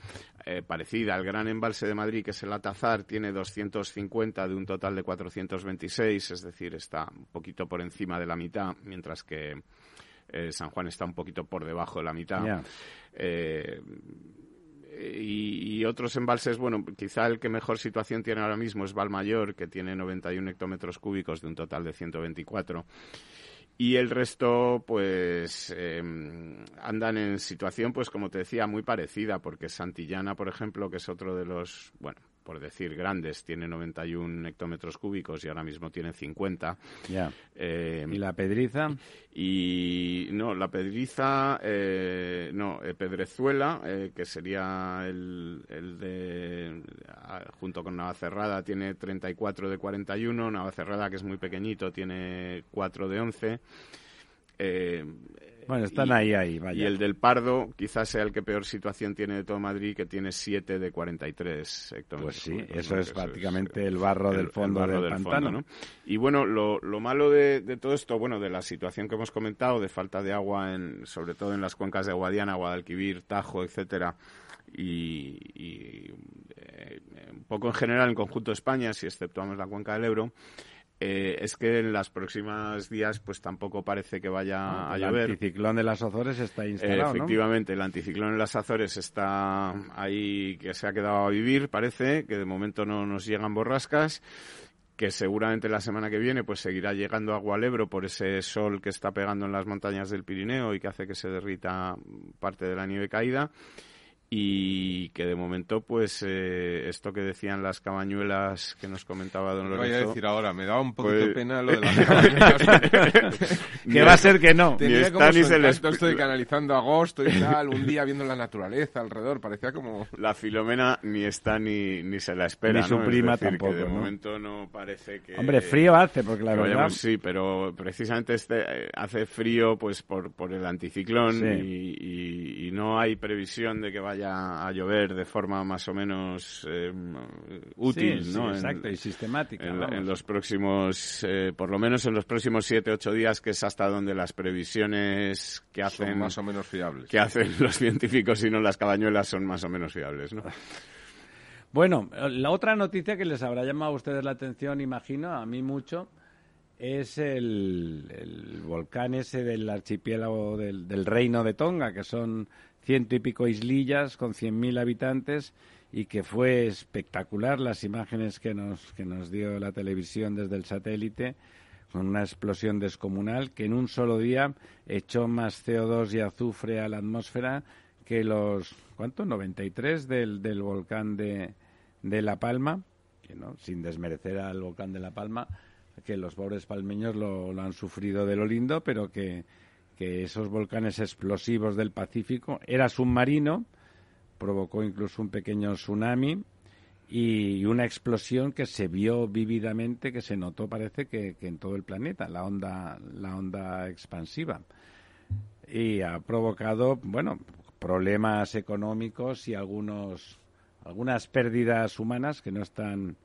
Speaker 3: parecida. El gran embalse de Madrid, que es el Atazar, tiene 250 de un total de 426, es decir, está un poquito por encima de la mitad, mientras que eh, San Juan está un poquito por debajo de la mitad. Eh, y, otros embalses, bueno, quizá el que mejor situación tiene ahora mismo es Valmayor, que tiene 91 hectómetros cúbicos de un total de 124. Y el resto, pues, em, andan en situación, pues, como te decía, muy parecida, porque Santillana, por ejemplo, que es otro de los, bueno, por decir grandes, tiene 91 hectómetros cúbicos y ahora mismo tiene 50.
Speaker 1: Ya. Eh, ¿Y la pedriza?
Speaker 3: Y no, la pedriza, eh, no, eh, Pedrezuela, que sería el, el de, junto con Navacerrada, tiene 34 de 41, Navacerrada, que es muy pequeñito, tiene 4 de 11.
Speaker 1: Eh, bueno, están ahí, ahí, vaya.
Speaker 3: Y el del Pardo quizás sea el que peor situación tiene de todo Madrid, que tiene 7 de 43 hectómetros.
Speaker 1: Pues sí, eso es prácticamente el barro del fondo del, pantano. ¿no?
Speaker 3: Y bueno, lo, lo malo de, de, todo esto, bueno, de la situación que hemos comentado, de falta de agua, en, sobre todo en las cuencas de Guadiana, Guadalquivir, Tajo, etcétera, y, y eh, un poco en general en conjunto de España, si exceptuamos la cuenca del Ebro, Eh, es que en las próximas días pues tampoco parece que vaya ah, a llover.
Speaker 1: El anticiclón de las Azores está instalado,
Speaker 3: Efectivamente, el anticiclón en las Azores está ahí que se ha quedado a vivir, parece, que de momento no nos llegan borrascas que seguramente la semana que viene pues seguirá llegando agua al Ebro por ese sol que está pegando en las montañas del Pirineo y que hace que se derrita parte de la nieve caída y que de momento pues eh, esto que decían las cabañuelas que nos comentaba don Lorenzo
Speaker 2: voy a decir ahora me da un poquito de pues, pena lo de [laughs] las cabañuelas. [laughs]
Speaker 1: Que va a ser que no.
Speaker 2: Tenía como ni se les... estoy canalizando agosto y tal un día viendo la naturaleza alrededor parecía como
Speaker 3: la Filomena ni está ni, ni se la espera
Speaker 1: ni su prima tampoco
Speaker 3: de momento no parece que
Speaker 1: hombre frío hace porque la verdad
Speaker 3: sí pero precisamente este eh, hace frío pues por, por el anticiclón y, y no hay previsión de que vaya a llover de forma más o menos eh, útil, ¿no?
Speaker 1: exacto, y sistemática.
Speaker 3: En, los próximos, eh, por lo menos en los próximos siete, ocho días, que es hasta donde las previsiones que hacen...
Speaker 2: más o menos fiables.
Speaker 3: Que hacen [laughs] los científicos y no las cabañuelas son más o menos fiables, ¿no? [laughs]
Speaker 1: Bueno, la otra noticia que les habrá llamado a ustedes la atención, imagino, a mí mucho, es el, volcán ese del archipiélago del, del, Reino de Tonga, que son ciento y pico islillas con cien mil habitantes y que fue espectacular las imágenes que nos, que nos dio la televisión desde el satélite con una explosión descomunal que en un solo día echó más CO2 y azufre a la atmósfera que los, ¿cuánto? 93 del, del volcán de, de La Palma, que no, sin desmerecer al volcán de La Palma, que los pobres palmeños lo, lo han sufrido de lo lindo, pero que, esos volcanes explosivos del Pacífico era submarino, provocó incluso un pequeño tsunami y una explosión que se vio vívidamente, que se notó parece que, en todo el planeta, la onda, la onda expansiva. Y ha provocado, bueno, problemas económicos y algunos, algunas pérdidas humanas que no están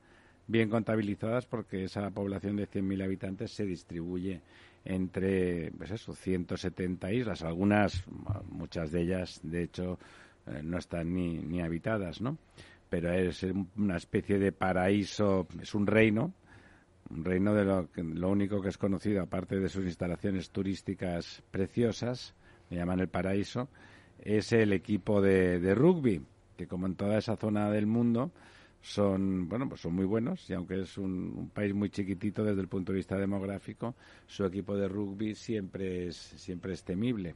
Speaker 1: bien contabilizadas porque esa población de 100.000 habitantes se distribuye entre pues eso, 170 islas, algunas, muchas de ellas, de hecho, eh, no están ni, ni habitadas, ¿no? Pero es una especie de paraíso, es un reino, un reino de lo, lo único que es conocido, aparte de sus instalaciones turísticas preciosas, me llaman el paraíso, es el equipo de, de rugby, que como en toda esa zona del mundo, son bueno pues son muy buenos y aunque es un, país muy chiquitito desde el punto de vista demográfico su equipo de rugby siempre es siempre es temible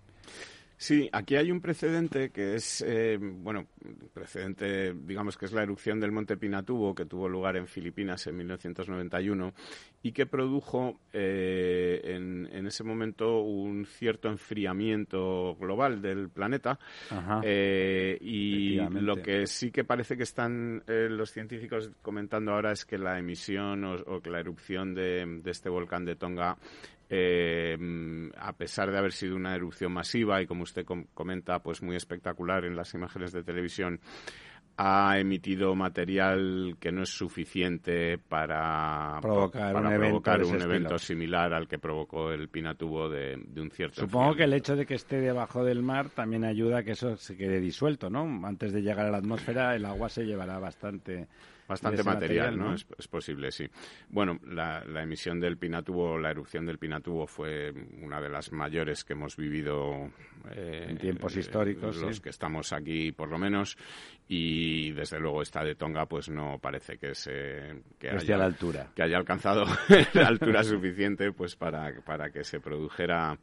Speaker 3: Sí, aquí hay un precedente que es, eh, bueno, precedente, digamos que es la erupción del Monte Pinatubo que tuvo lugar en Filipinas en 1991 y que produjo eh, en, ese momento un cierto enfriamiento global del planeta. Eh, y lo que sí que parece que están los científicos comentando ahora es que la emisión o, que la erupción de, de este volcán de Tonga eh, a pesar de haber sido una erupción masiva y como usted comenta, pues muy espectacular en las imágenes de televisión, ha emitido material que no es suficiente para
Speaker 1: provocar,
Speaker 3: un,
Speaker 1: evento,
Speaker 3: similar al que provocó el Pinatubo de, de un cierto.
Speaker 1: Supongo que el hecho de que esté debajo del mar también ayuda a que eso se quede disuelto, ¿no? Antes de llegar a la atmósfera, el agua se llevará bastante
Speaker 3: Bastante material, ¿no? Es, posible, sí. Bueno, la, emisión del Pinatubo, la erupción del Pinatubo fue una de las mayores que hemos vivido
Speaker 1: eh, en tiempos históricos.
Speaker 3: Los que estamos aquí, por lo menos, y desde luego esta de Tonga, pues no parece que se que
Speaker 1: haya, la altura.
Speaker 3: que haya alcanzado [laughs] la altura suficiente, pues para para que se produjera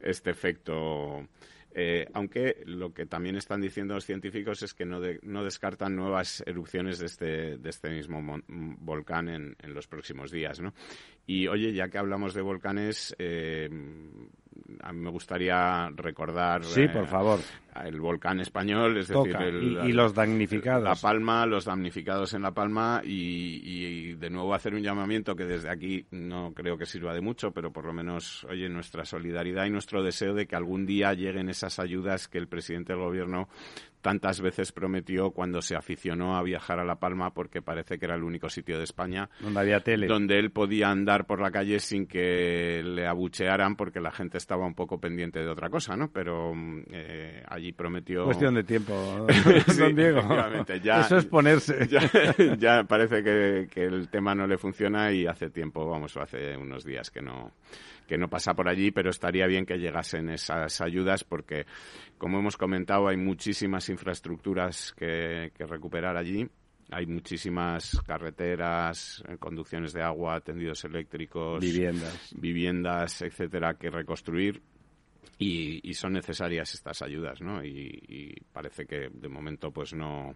Speaker 3: este efecto eh, aunque lo que también están diciendo los científicos es que no, no descartan nuevas erupciones de este, de este mismo volcán en, en, los próximos días. ¿no? Y oye, ya que hablamos de volcanes, eh, a mí me gustaría recordar.
Speaker 1: Sí, por favor.
Speaker 3: El volcán español, es decir,
Speaker 1: y, los damnificados.
Speaker 3: La Palma, los damnificados en La Palma y, de nuevo hacer un llamamiento que desde aquí no creo que sirva de mucho, pero por lo menos, oye, nuestra solidaridad y nuestro deseo de que algún día lleguen esas ayudas que el presidente del gobierno tantas veces prometió cuando se aficionó a viajar a La Palma porque parece que era el único sitio de España
Speaker 1: donde había tele
Speaker 3: donde él podía andar por la calle sin que le abuchearan porque la gente estaba un poco pendiente de otra cosa, ¿no? Pero eh, allí prometió
Speaker 1: cuestión de tiempo, [laughs] don Diego. Ya, Eso es ponerse. [laughs]
Speaker 3: Ya, parece que, que el tema no le funciona y hace tiempo, vamos, hace unos días que no que no pasa por allí, pero estaría bien que llegasen esas ayudas porque, como hemos comentado, hay muchísimas infraestructuras que, recuperar allí. Hay muchísimas carreteras, eh, conducciones de agua, tendidos eléctricos,
Speaker 1: viviendas,
Speaker 3: viviendas, etcétera, que reconstruir y, son necesarias estas ayudas, ¿no? Y, parece que de momento pues no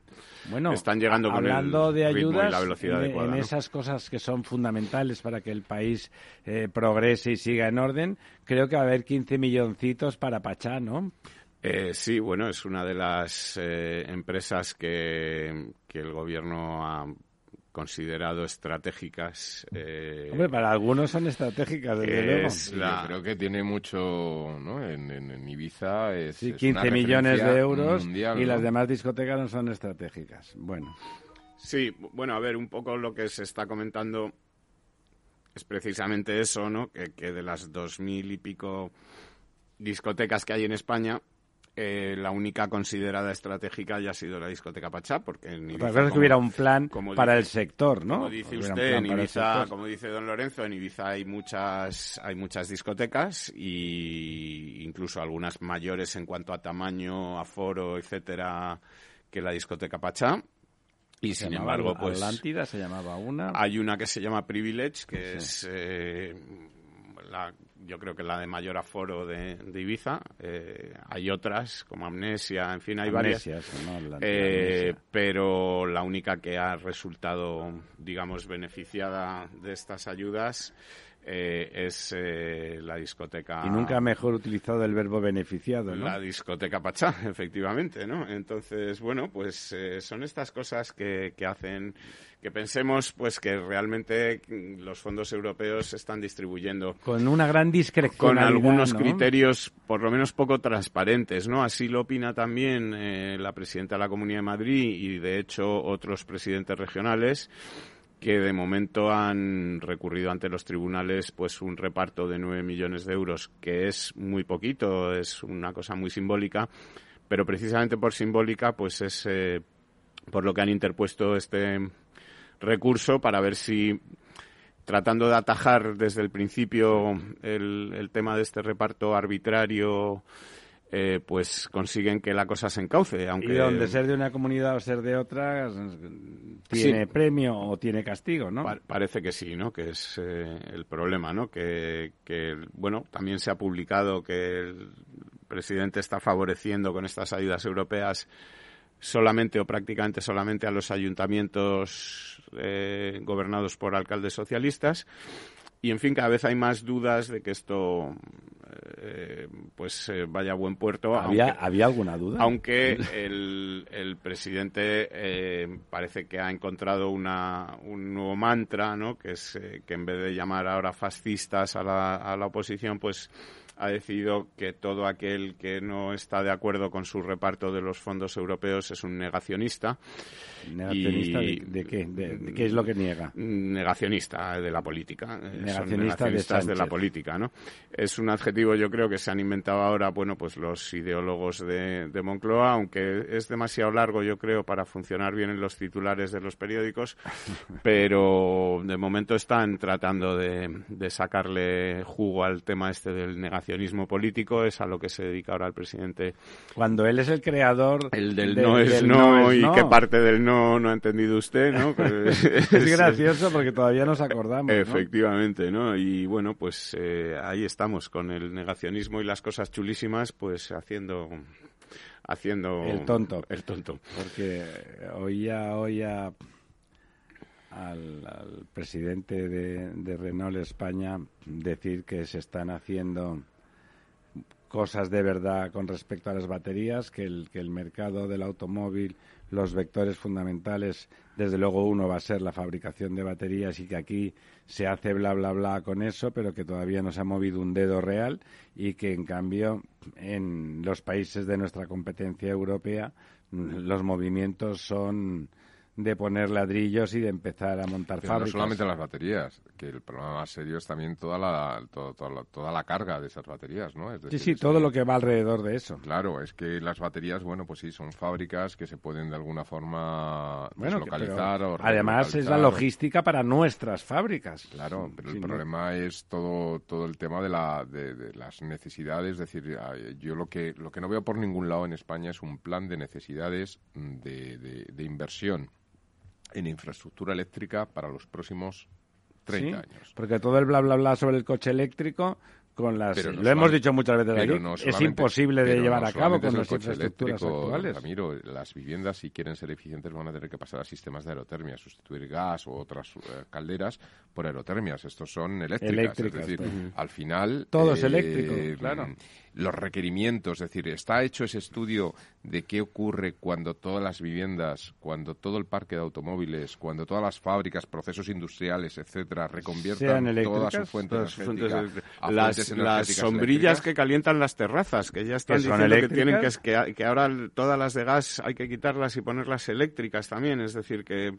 Speaker 1: bueno,
Speaker 3: están llegando con
Speaker 1: el
Speaker 3: de
Speaker 1: ayudas,
Speaker 3: y la velocidad
Speaker 1: en, En esas cosas que son fundamentales para que el país eh, progrese y siga en orden, creo que va a haber 15 milloncitos para Pachá, ¿no?
Speaker 3: Eh, sí, bueno, es una de las eh, empresas que, que el gobierno ha considerado estratégicas.
Speaker 1: Eh, Hombre, para algunos son estratégicas, desde luego.
Speaker 2: Yo creo que tiene mucho, ¿no? En, Ibiza es,
Speaker 1: sí, 15 millones de euros y las demás discotecas no son estratégicas. Bueno.
Speaker 3: Sí, bueno, a ver, un poco lo que se está comentando es precisamente eso, ¿no? Que, que de las dos mil y pico discotecas que hay en España, eh, la única considerada estratégica ya ha sido la discoteca Pachá, porque en
Speaker 1: Ibiza, que hubiera un plan para el sector, ¿no?
Speaker 3: Como dice usted, en Ibiza, como dice don Lorenzo, en Ibiza hay muchas, hay muchas discotecas y incluso algunas mayores en cuanto a tamaño, aforo, etcétera, que la discoteca Pachá. Y sin embargo, pues.
Speaker 1: Atlántida se llamaba una.
Speaker 3: Hay una que se llama Privilege, que es eh, la yo creo que la de mayor aforo de, Ibiza. Eh, hay otras, como Amnesia, en fin, hay varias. Eh, pero la única que ha resultado, digamos, beneficiada de estas ayudas eh, es la discoteca.
Speaker 1: Y nunca mejor utilizado el verbo beneficiado, ¿no?
Speaker 3: La discoteca Pachá, [laughs] efectivamente, ¿no? Entonces, bueno, pues son estas cosas que, que hacen que pensemos pues que realmente los fondos europeos se están distribuyendo
Speaker 1: con una gran discreción
Speaker 3: con algunos criterios por lo menos poco transparentes no así lo opina también eh, la presidenta de la Comunidad de Madrid y de hecho otros presidentes regionales que de momento han recurrido ante los tribunales pues un reparto de nueve millones de euros que es muy poquito es una cosa muy simbólica pero precisamente por simbólica pues es eh, por lo que han interpuesto este recurso para ver si tratando de atajar desde el principio el, tema de este reparto arbitrario, eh, pues consiguen que la cosa se encauce. Aunque...
Speaker 1: Y donde ser de una comunidad o ser de otra, tiene premio o tiene castigo, ¿no?
Speaker 3: parece que sí, ¿no? Que es eh, el problema, ¿no? Que, que, bueno, también se ha publicado que el presidente está favoreciendo con estas ayudas europeas solamente o prácticamente solamente a los ayuntamientos eh, gobernados por alcaldes socialistas. Y en fin, cada vez hay más dudas de que esto eh, pues eh, vaya a buen puerto.
Speaker 1: ¿Había, ¿había alguna duda?
Speaker 3: Aunque [laughs] el, el presidente parece que ha encontrado una, un nuevo mantra, ¿no? que es que en vez de llamar ahora fascistas a la, a la oposición, pues ha decidido que todo aquel que no está de acuerdo con su reparto de los fondos europeos es un negacionista.
Speaker 1: ¿Negacionista de, qué? De, qué es lo que niega?
Speaker 3: Negacionista de la política.
Speaker 1: Eh, negacionista
Speaker 3: negacionistas de, la política, ¿no? Es un adjetivo, yo creo, que se han inventado ahora, bueno, pues los ideólogos de, de Moncloa, aunque es demasiado largo, yo creo, para funcionar bien en los titulares de los periódicos, [laughs] pero de momento están tratando de, de sacarle jugo al tema este del negacionismo político es a lo que se dedica ahora el presidente.
Speaker 1: Cuando él es el creador.
Speaker 3: El del no es no, y qué parte del no no ha entendido usted, ¿no? [laughs]
Speaker 1: Es, gracioso porque todavía nos acordamos.
Speaker 3: Efectivamente, ¿no? Y bueno, pues eh, ahí estamos con el negacionismo y las cosas chulísimas, pues haciendo haciendo
Speaker 1: el tonto
Speaker 3: el tonto
Speaker 1: porque oía oía al, presidente de, de Renault España decir que se están haciendo cosas de verdad con respecto a las baterías, que el, que el mercado del automóvil, los vectores fundamentales, desde luego uno va a ser la fabricación de baterías y que aquí se hace bla bla bla con eso, pero que todavía no se ha movido un dedo real y que en cambio en los países de nuestra competencia europea los movimientos son de poner ladrillos y de empezar a montar
Speaker 2: Pero
Speaker 1: fábricas.
Speaker 2: No solamente las baterías, que el problema más serio es también toda la, toda, la, carga de esas baterías, ¿no?
Speaker 1: sí, sí, todo lo que va alrededor de eso.
Speaker 2: Claro, es que las baterías, bueno, pues sí, son fábricas que se pueden de alguna forma localizar o
Speaker 1: Además es la logística para nuestras fábricas.
Speaker 2: Claro, pero el problema es todo todo el tema de, la, de, las necesidades, es decir, yo lo que lo que no veo por ningún lado en España es un plan de necesidades de inversión en infraestructura eléctrica para los próximos 30 años.
Speaker 1: Porque todo el bla bla bla sobre el coche eléctrico con las lo hemos dicho muchas veces aquí es imposible de llevar a cabo con las infraestructuras actuales.
Speaker 2: Ramiro, las viviendas si quieren ser eficientes van a tener que pasar a sistemas de aerotermia sustituir gas o otras eh, calderas por aerotermias. Estos son eléctricas, es decir al final
Speaker 1: todo es eléctrico eh, claro
Speaker 2: los requerimientos, es decir, está hecho ese estudio de qué ocurre cuando todas las viviendas, cuando todo el parque de automóviles, cuando todas las fábricas, procesos industriales, etcétera, reconviertan toda su fuente energética
Speaker 3: las, las sombrillas que calientan las terrazas, que ya están diciendo que tienen que, que ahora todas las de gas hay que quitarlas y ponerlas eléctricas también, es decir que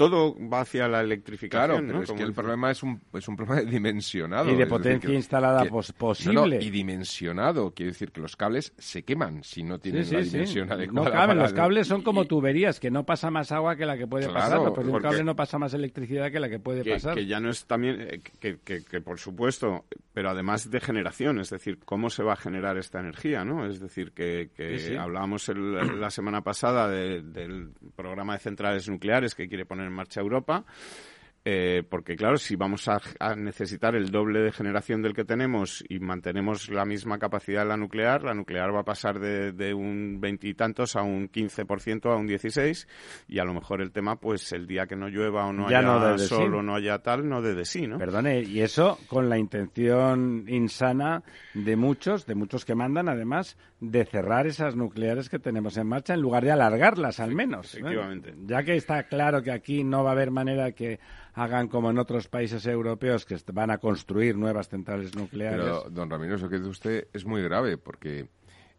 Speaker 3: todo va hacia la electrificación.
Speaker 2: Claro, pero es que el problema es un, es un problema [laughs] dimensionado.
Speaker 1: Y de potencia instalada posible.
Speaker 2: y dimensionado. Quiere decir que los cables se queman si no tienen la dimensión adecuada.
Speaker 1: No caben, los cables son como tuberías, que no pasa más agua que la que puede pasar. Pues un cable no pasa más electricidad que la que puede pasar.
Speaker 3: Que ya no es también, eh, que, que, por supuesto, pero además de generación, es decir, cómo se va a generar esta energía, ¿no? Es decir, que, hablábamos la semana pasada del programa de centrales nucleares que quiere poner en marcha Europa eh, porque claro, si vamos a, necesitar el doble de generación del que tenemos y mantenemos la misma capacidad de la nuclear, la nuclear va a pasar de, un veintitantos a un 15% a un 16% y a lo mejor el tema, pues el día que no llueva o no haya sol o no haya tal, no de de sí, ¿no?
Speaker 1: Perdone, y eso con la intención insana de muchos, de muchos que mandan además, de cerrar esas nucleares que tenemos en marcha en lugar de alargarlas al menos.
Speaker 3: Efectivamente.
Speaker 1: Ya que está claro que aquí no va a haber manera que hagan como en otros países europeos que van a construir nuevas centrales nucleares.
Speaker 2: Pero, don Ramiro, eso que dice usted es muy grave porque...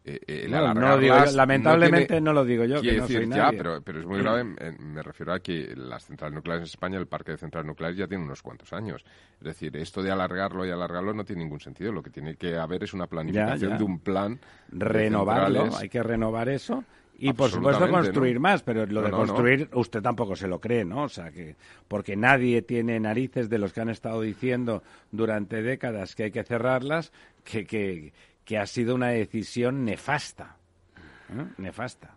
Speaker 1: Eh, eh no, digo lamentablemente no, lo digo yo, que no soy
Speaker 2: Ya, pero, pero es muy grave, me refiero a que las centrales nucleares en España, el parque de centrales nucleares ya tiene unos cuantos años. Es decir, esto de alargarlo y alargarlo no tiene ningún sentido. Lo que tiene que haber es una planificación de un plan.
Speaker 1: Renovarlo, hay que renovar eso y por supuesto construir más, pero lo de construir usted tampoco se lo cree, ¿no? O sea, que porque nadie tiene narices de los que han estado diciendo durante décadas que hay que cerrarlas, que, que, que ha sido una decisión nefasta. ¿eh? Nefasta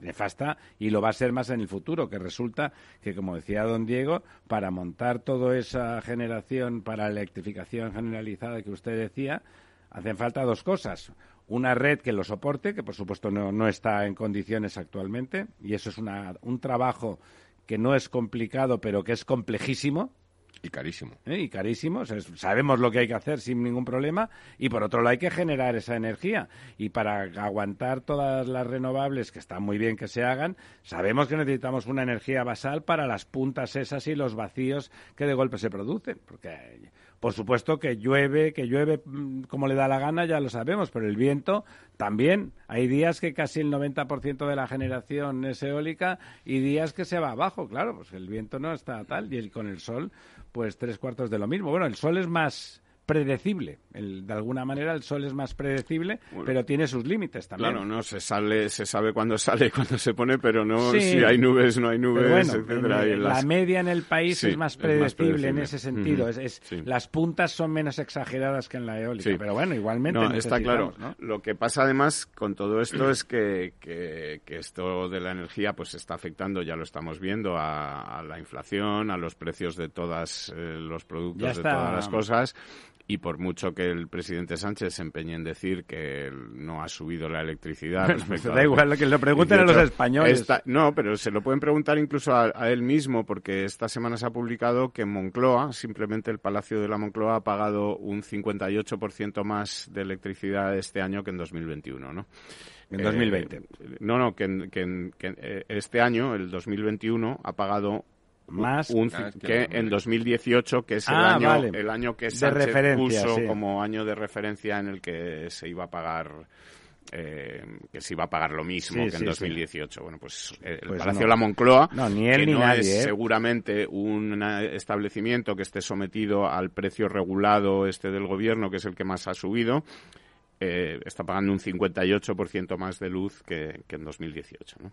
Speaker 1: nefasta y lo va a ser más en el futuro, que resulta que, como decía don Diego, para montar toda esa generación para la electrificación generalizada que usted decía, hacen falta dos cosas una red que lo soporte, que por supuesto no, no está en condiciones actualmente, y eso es una, un trabajo que no es complicado, pero que es complejísimo.
Speaker 2: Y carísimo.
Speaker 1: ¿Eh? Y carísimo. sabemos lo que hay que hacer sin ningún problema. Y por otro lado hay que generar esa energía. Y para aguantar todas las renovables, que están muy bien que se hagan, sabemos que necesitamos una energía basal para las puntas esas y los vacíos que de golpe se producen. Porque por supuesto que llueve, que llueve mm, como le da la gana, ya lo sabemos, pero el viento también. Hay días que casi el 90% de la generación es eólica y días que se va abajo, claro, pues el viento no está tal y con el sol, pues tres cuartos de lo mismo. Bueno, el sol es más predecible. El, de alguna manera el sol es más predecible, pero tiene sus límites también.
Speaker 3: Claro, no se sale, se sabe cuándo [laughs] sale y cuándo se pone, pero no si hay nubes, no hay nubes, etcétera.
Speaker 1: La media en el país es, más predecible en ese sentido. es, Las puntas son menos exageradas que en la eólica, pero bueno, igualmente.
Speaker 3: No, está claro. Lo que pasa además con todo esto es que, que, esto de la energía pues está afectando, ya lo estamos viendo, a, la inflación, a los precios de todos eh, los productos, de todas las cosas y por mucho que el presidente Sánchez se empeñe en decir que no ha subido la electricidad
Speaker 1: da igual lo que lo pregunten a los españoles
Speaker 3: no pero se lo pueden preguntar incluso a, él mismo porque esta semana se ha publicado que en Moncloa simplemente el Palacio de la Moncloa ha pagado un 58% más de electricidad este año que en 2021 no
Speaker 1: en 2020. Eh,
Speaker 3: no, no, que, que, que, eh, este año, el 2021, ha pagado
Speaker 1: más
Speaker 3: ah, que en 2018 que es el ah, año el año que se puso como año de referencia en el que se iba a pagar eh, que se iba a pagar lo mismo que en 2018. Bueno, pues eh, el pues Palacio de la Moncloa,
Speaker 1: no, ni él, que no es ¿eh?
Speaker 3: seguramente un establecimiento que esté sometido al precio regulado este del gobierno, que es el que más ha subido, está pagando un 58% más de luz que, que en 2018. ¿no?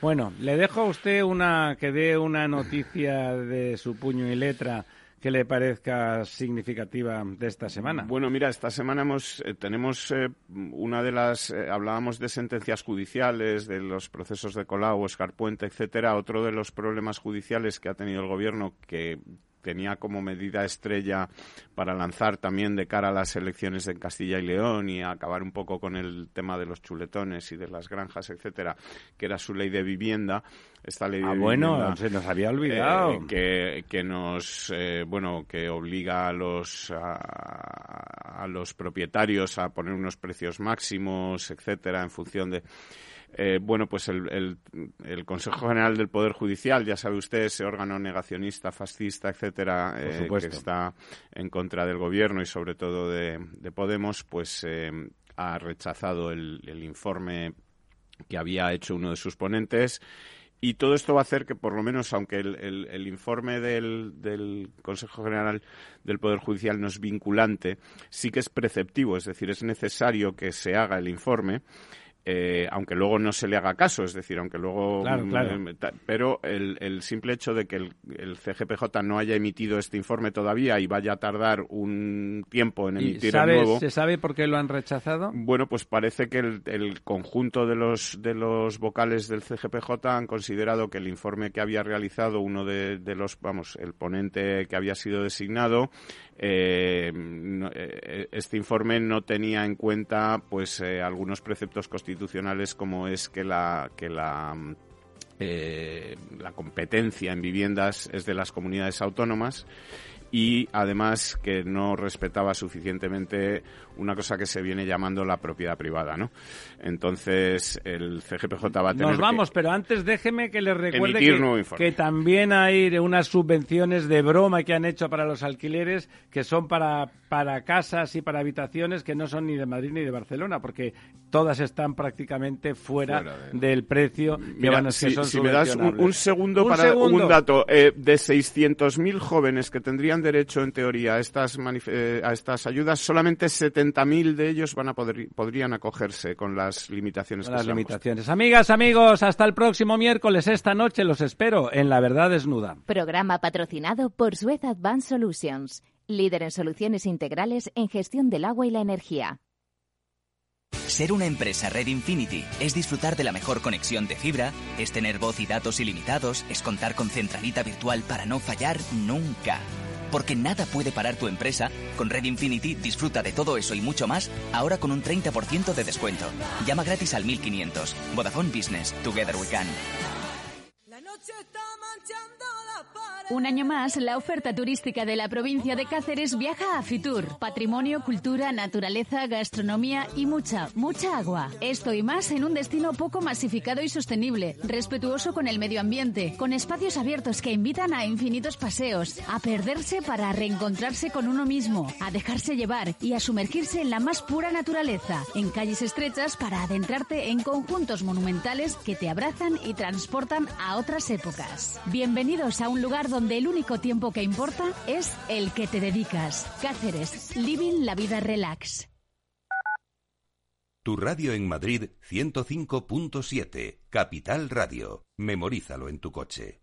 Speaker 1: Bueno, le dejo a usted una que dé una noticia de su puño y letra que le parezca significativa de esta semana.
Speaker 3: Bueno, mira, esta semana hemos, eh, tenemos eh, una de las, eh, hablábamos de sentencias judiciales, de los procesos de Colau, Oscar Puente, etcétera. Otro de los problemas judiciales que ha tenido el gobierno que tenía como medida estrella para lanzar también de cara a las elecciones en Castilla y León y acabar un poco con el tema de los chuletones y de las granjas, etcétera, que era su ley de vivienda. Esta ley
Speaker 1: ah,
Speaker 3: de
Speaker 1: bueno, se nos había olvidado.
Speaker 3: Eh, que, que nos, eh, bueno, que obliga a los, a los propietarios a poner unos precios máximos, etcétera, en función de eh, bueno, pues el, Consejo General del Poder Judicial, ya sabe usted, ese órgano negacionista, fascista, etcétera, eh, que está en contra del gobierno y sobre todo de, Podemos, pues eh, ha rechazado el, informe que había hecho uno de sus ponentes. Y todo esto va a hacer que, por lo menos, aunque el, informe del, del, Consejo General del Poder Judicial no es vinculante, sí que es preceptivo, es decir, es necesario que se haga el informe eh, aunque luego no se le haga caso, es decir, aunque luego...
Speaker 1: Mm,
Speaker 3: pero el, simple hecho de que el, CGPJ no haya emitido este informe todavía y vaya a tardar un tiempo en emitir el nuevo...
Speaker 1: ¿Se sabe por qué lo han rechazado?
Speaker 3: Bueno, pues parece que el, conjunto de los, de los vocales del CGPJ han considerado que el informe que había realizado uno de, de los, vamos, el ponente que había sido designado, eh, eh, este informe no tenía en cuenta pues eh, algunos preceptos constitucionales como es que la que la la competencia en viviendas es de las comunidades autónomas y además que no respetaba suficientemente una cosa que se viene llamando la propiedad privada, ¿no? Entonces el CGPJ va a tener
Speaker 1: Nos vamos, pero antes déjeme que les recuerde que, que, también hay unas subvenciones de broma que han hecho para los alquileres que son para, para casas y para habitaciones que no son ni de Madrid ni de Barcelona, porque todas están prácticamente fuera, del precio que van a ser
Speaker 3: si, me das un, segundo para un dato eh, de 600.000 jóvenes que tendrían derecho en teoría a estas eh, a estas ayudas, solamente 70.000 de ellos van a poder podrían acogerse con las limitaciones
Speaker 1: las limitaciones. Amigas, amigos, hasta el próximo miércoles esta noche los espero en La Verdad Desnuda.
Speaker 6: Programa patrocinado por Suez Advanced Solutions, líder en soluciones integrales en gestión del agua y la energía.
Speaker 7: Ser una empresa Red Infinity es disfrutar de la mejor conexión de fibra, es tener voz y datos ilimitados, es contar con centralita virtual para no fallar nunca. Porque nada puede parar tu empresa, con Red Infinity disfruta de todo eso y mucho más, ahora con un 30% de descuento. Llama gratis al 1500. Vodafone Business. Together we can. La noche está
Speaker 8: manchando un año más, la oferta turística de la provincia de Cáceres viaja a Fitur. Patrimonio, cultura, naturaleza, gastronomía y mucha, mucha agua. Esto y más en un destino poco masificado y sostenible, respetuoso con el medio ambiente, con espacios abiertos que invitan a infinitos paseos, a perderse para reencontrarse con uno mismo, a dejarse llevar y a sumergirse en la más pura naturaleza, en calles estrechas para adentrarte en conjuntos monumentales que te abrazan y transportan a otras épocas. Bienvenidos a un lugar donde donde el único tiempo que importa es el que te dedicas. Cáceres, living la vida relax.
Speaker 5: Tu radio en Madrid 105.7, Capital Radio. Memorízalo en tu coche.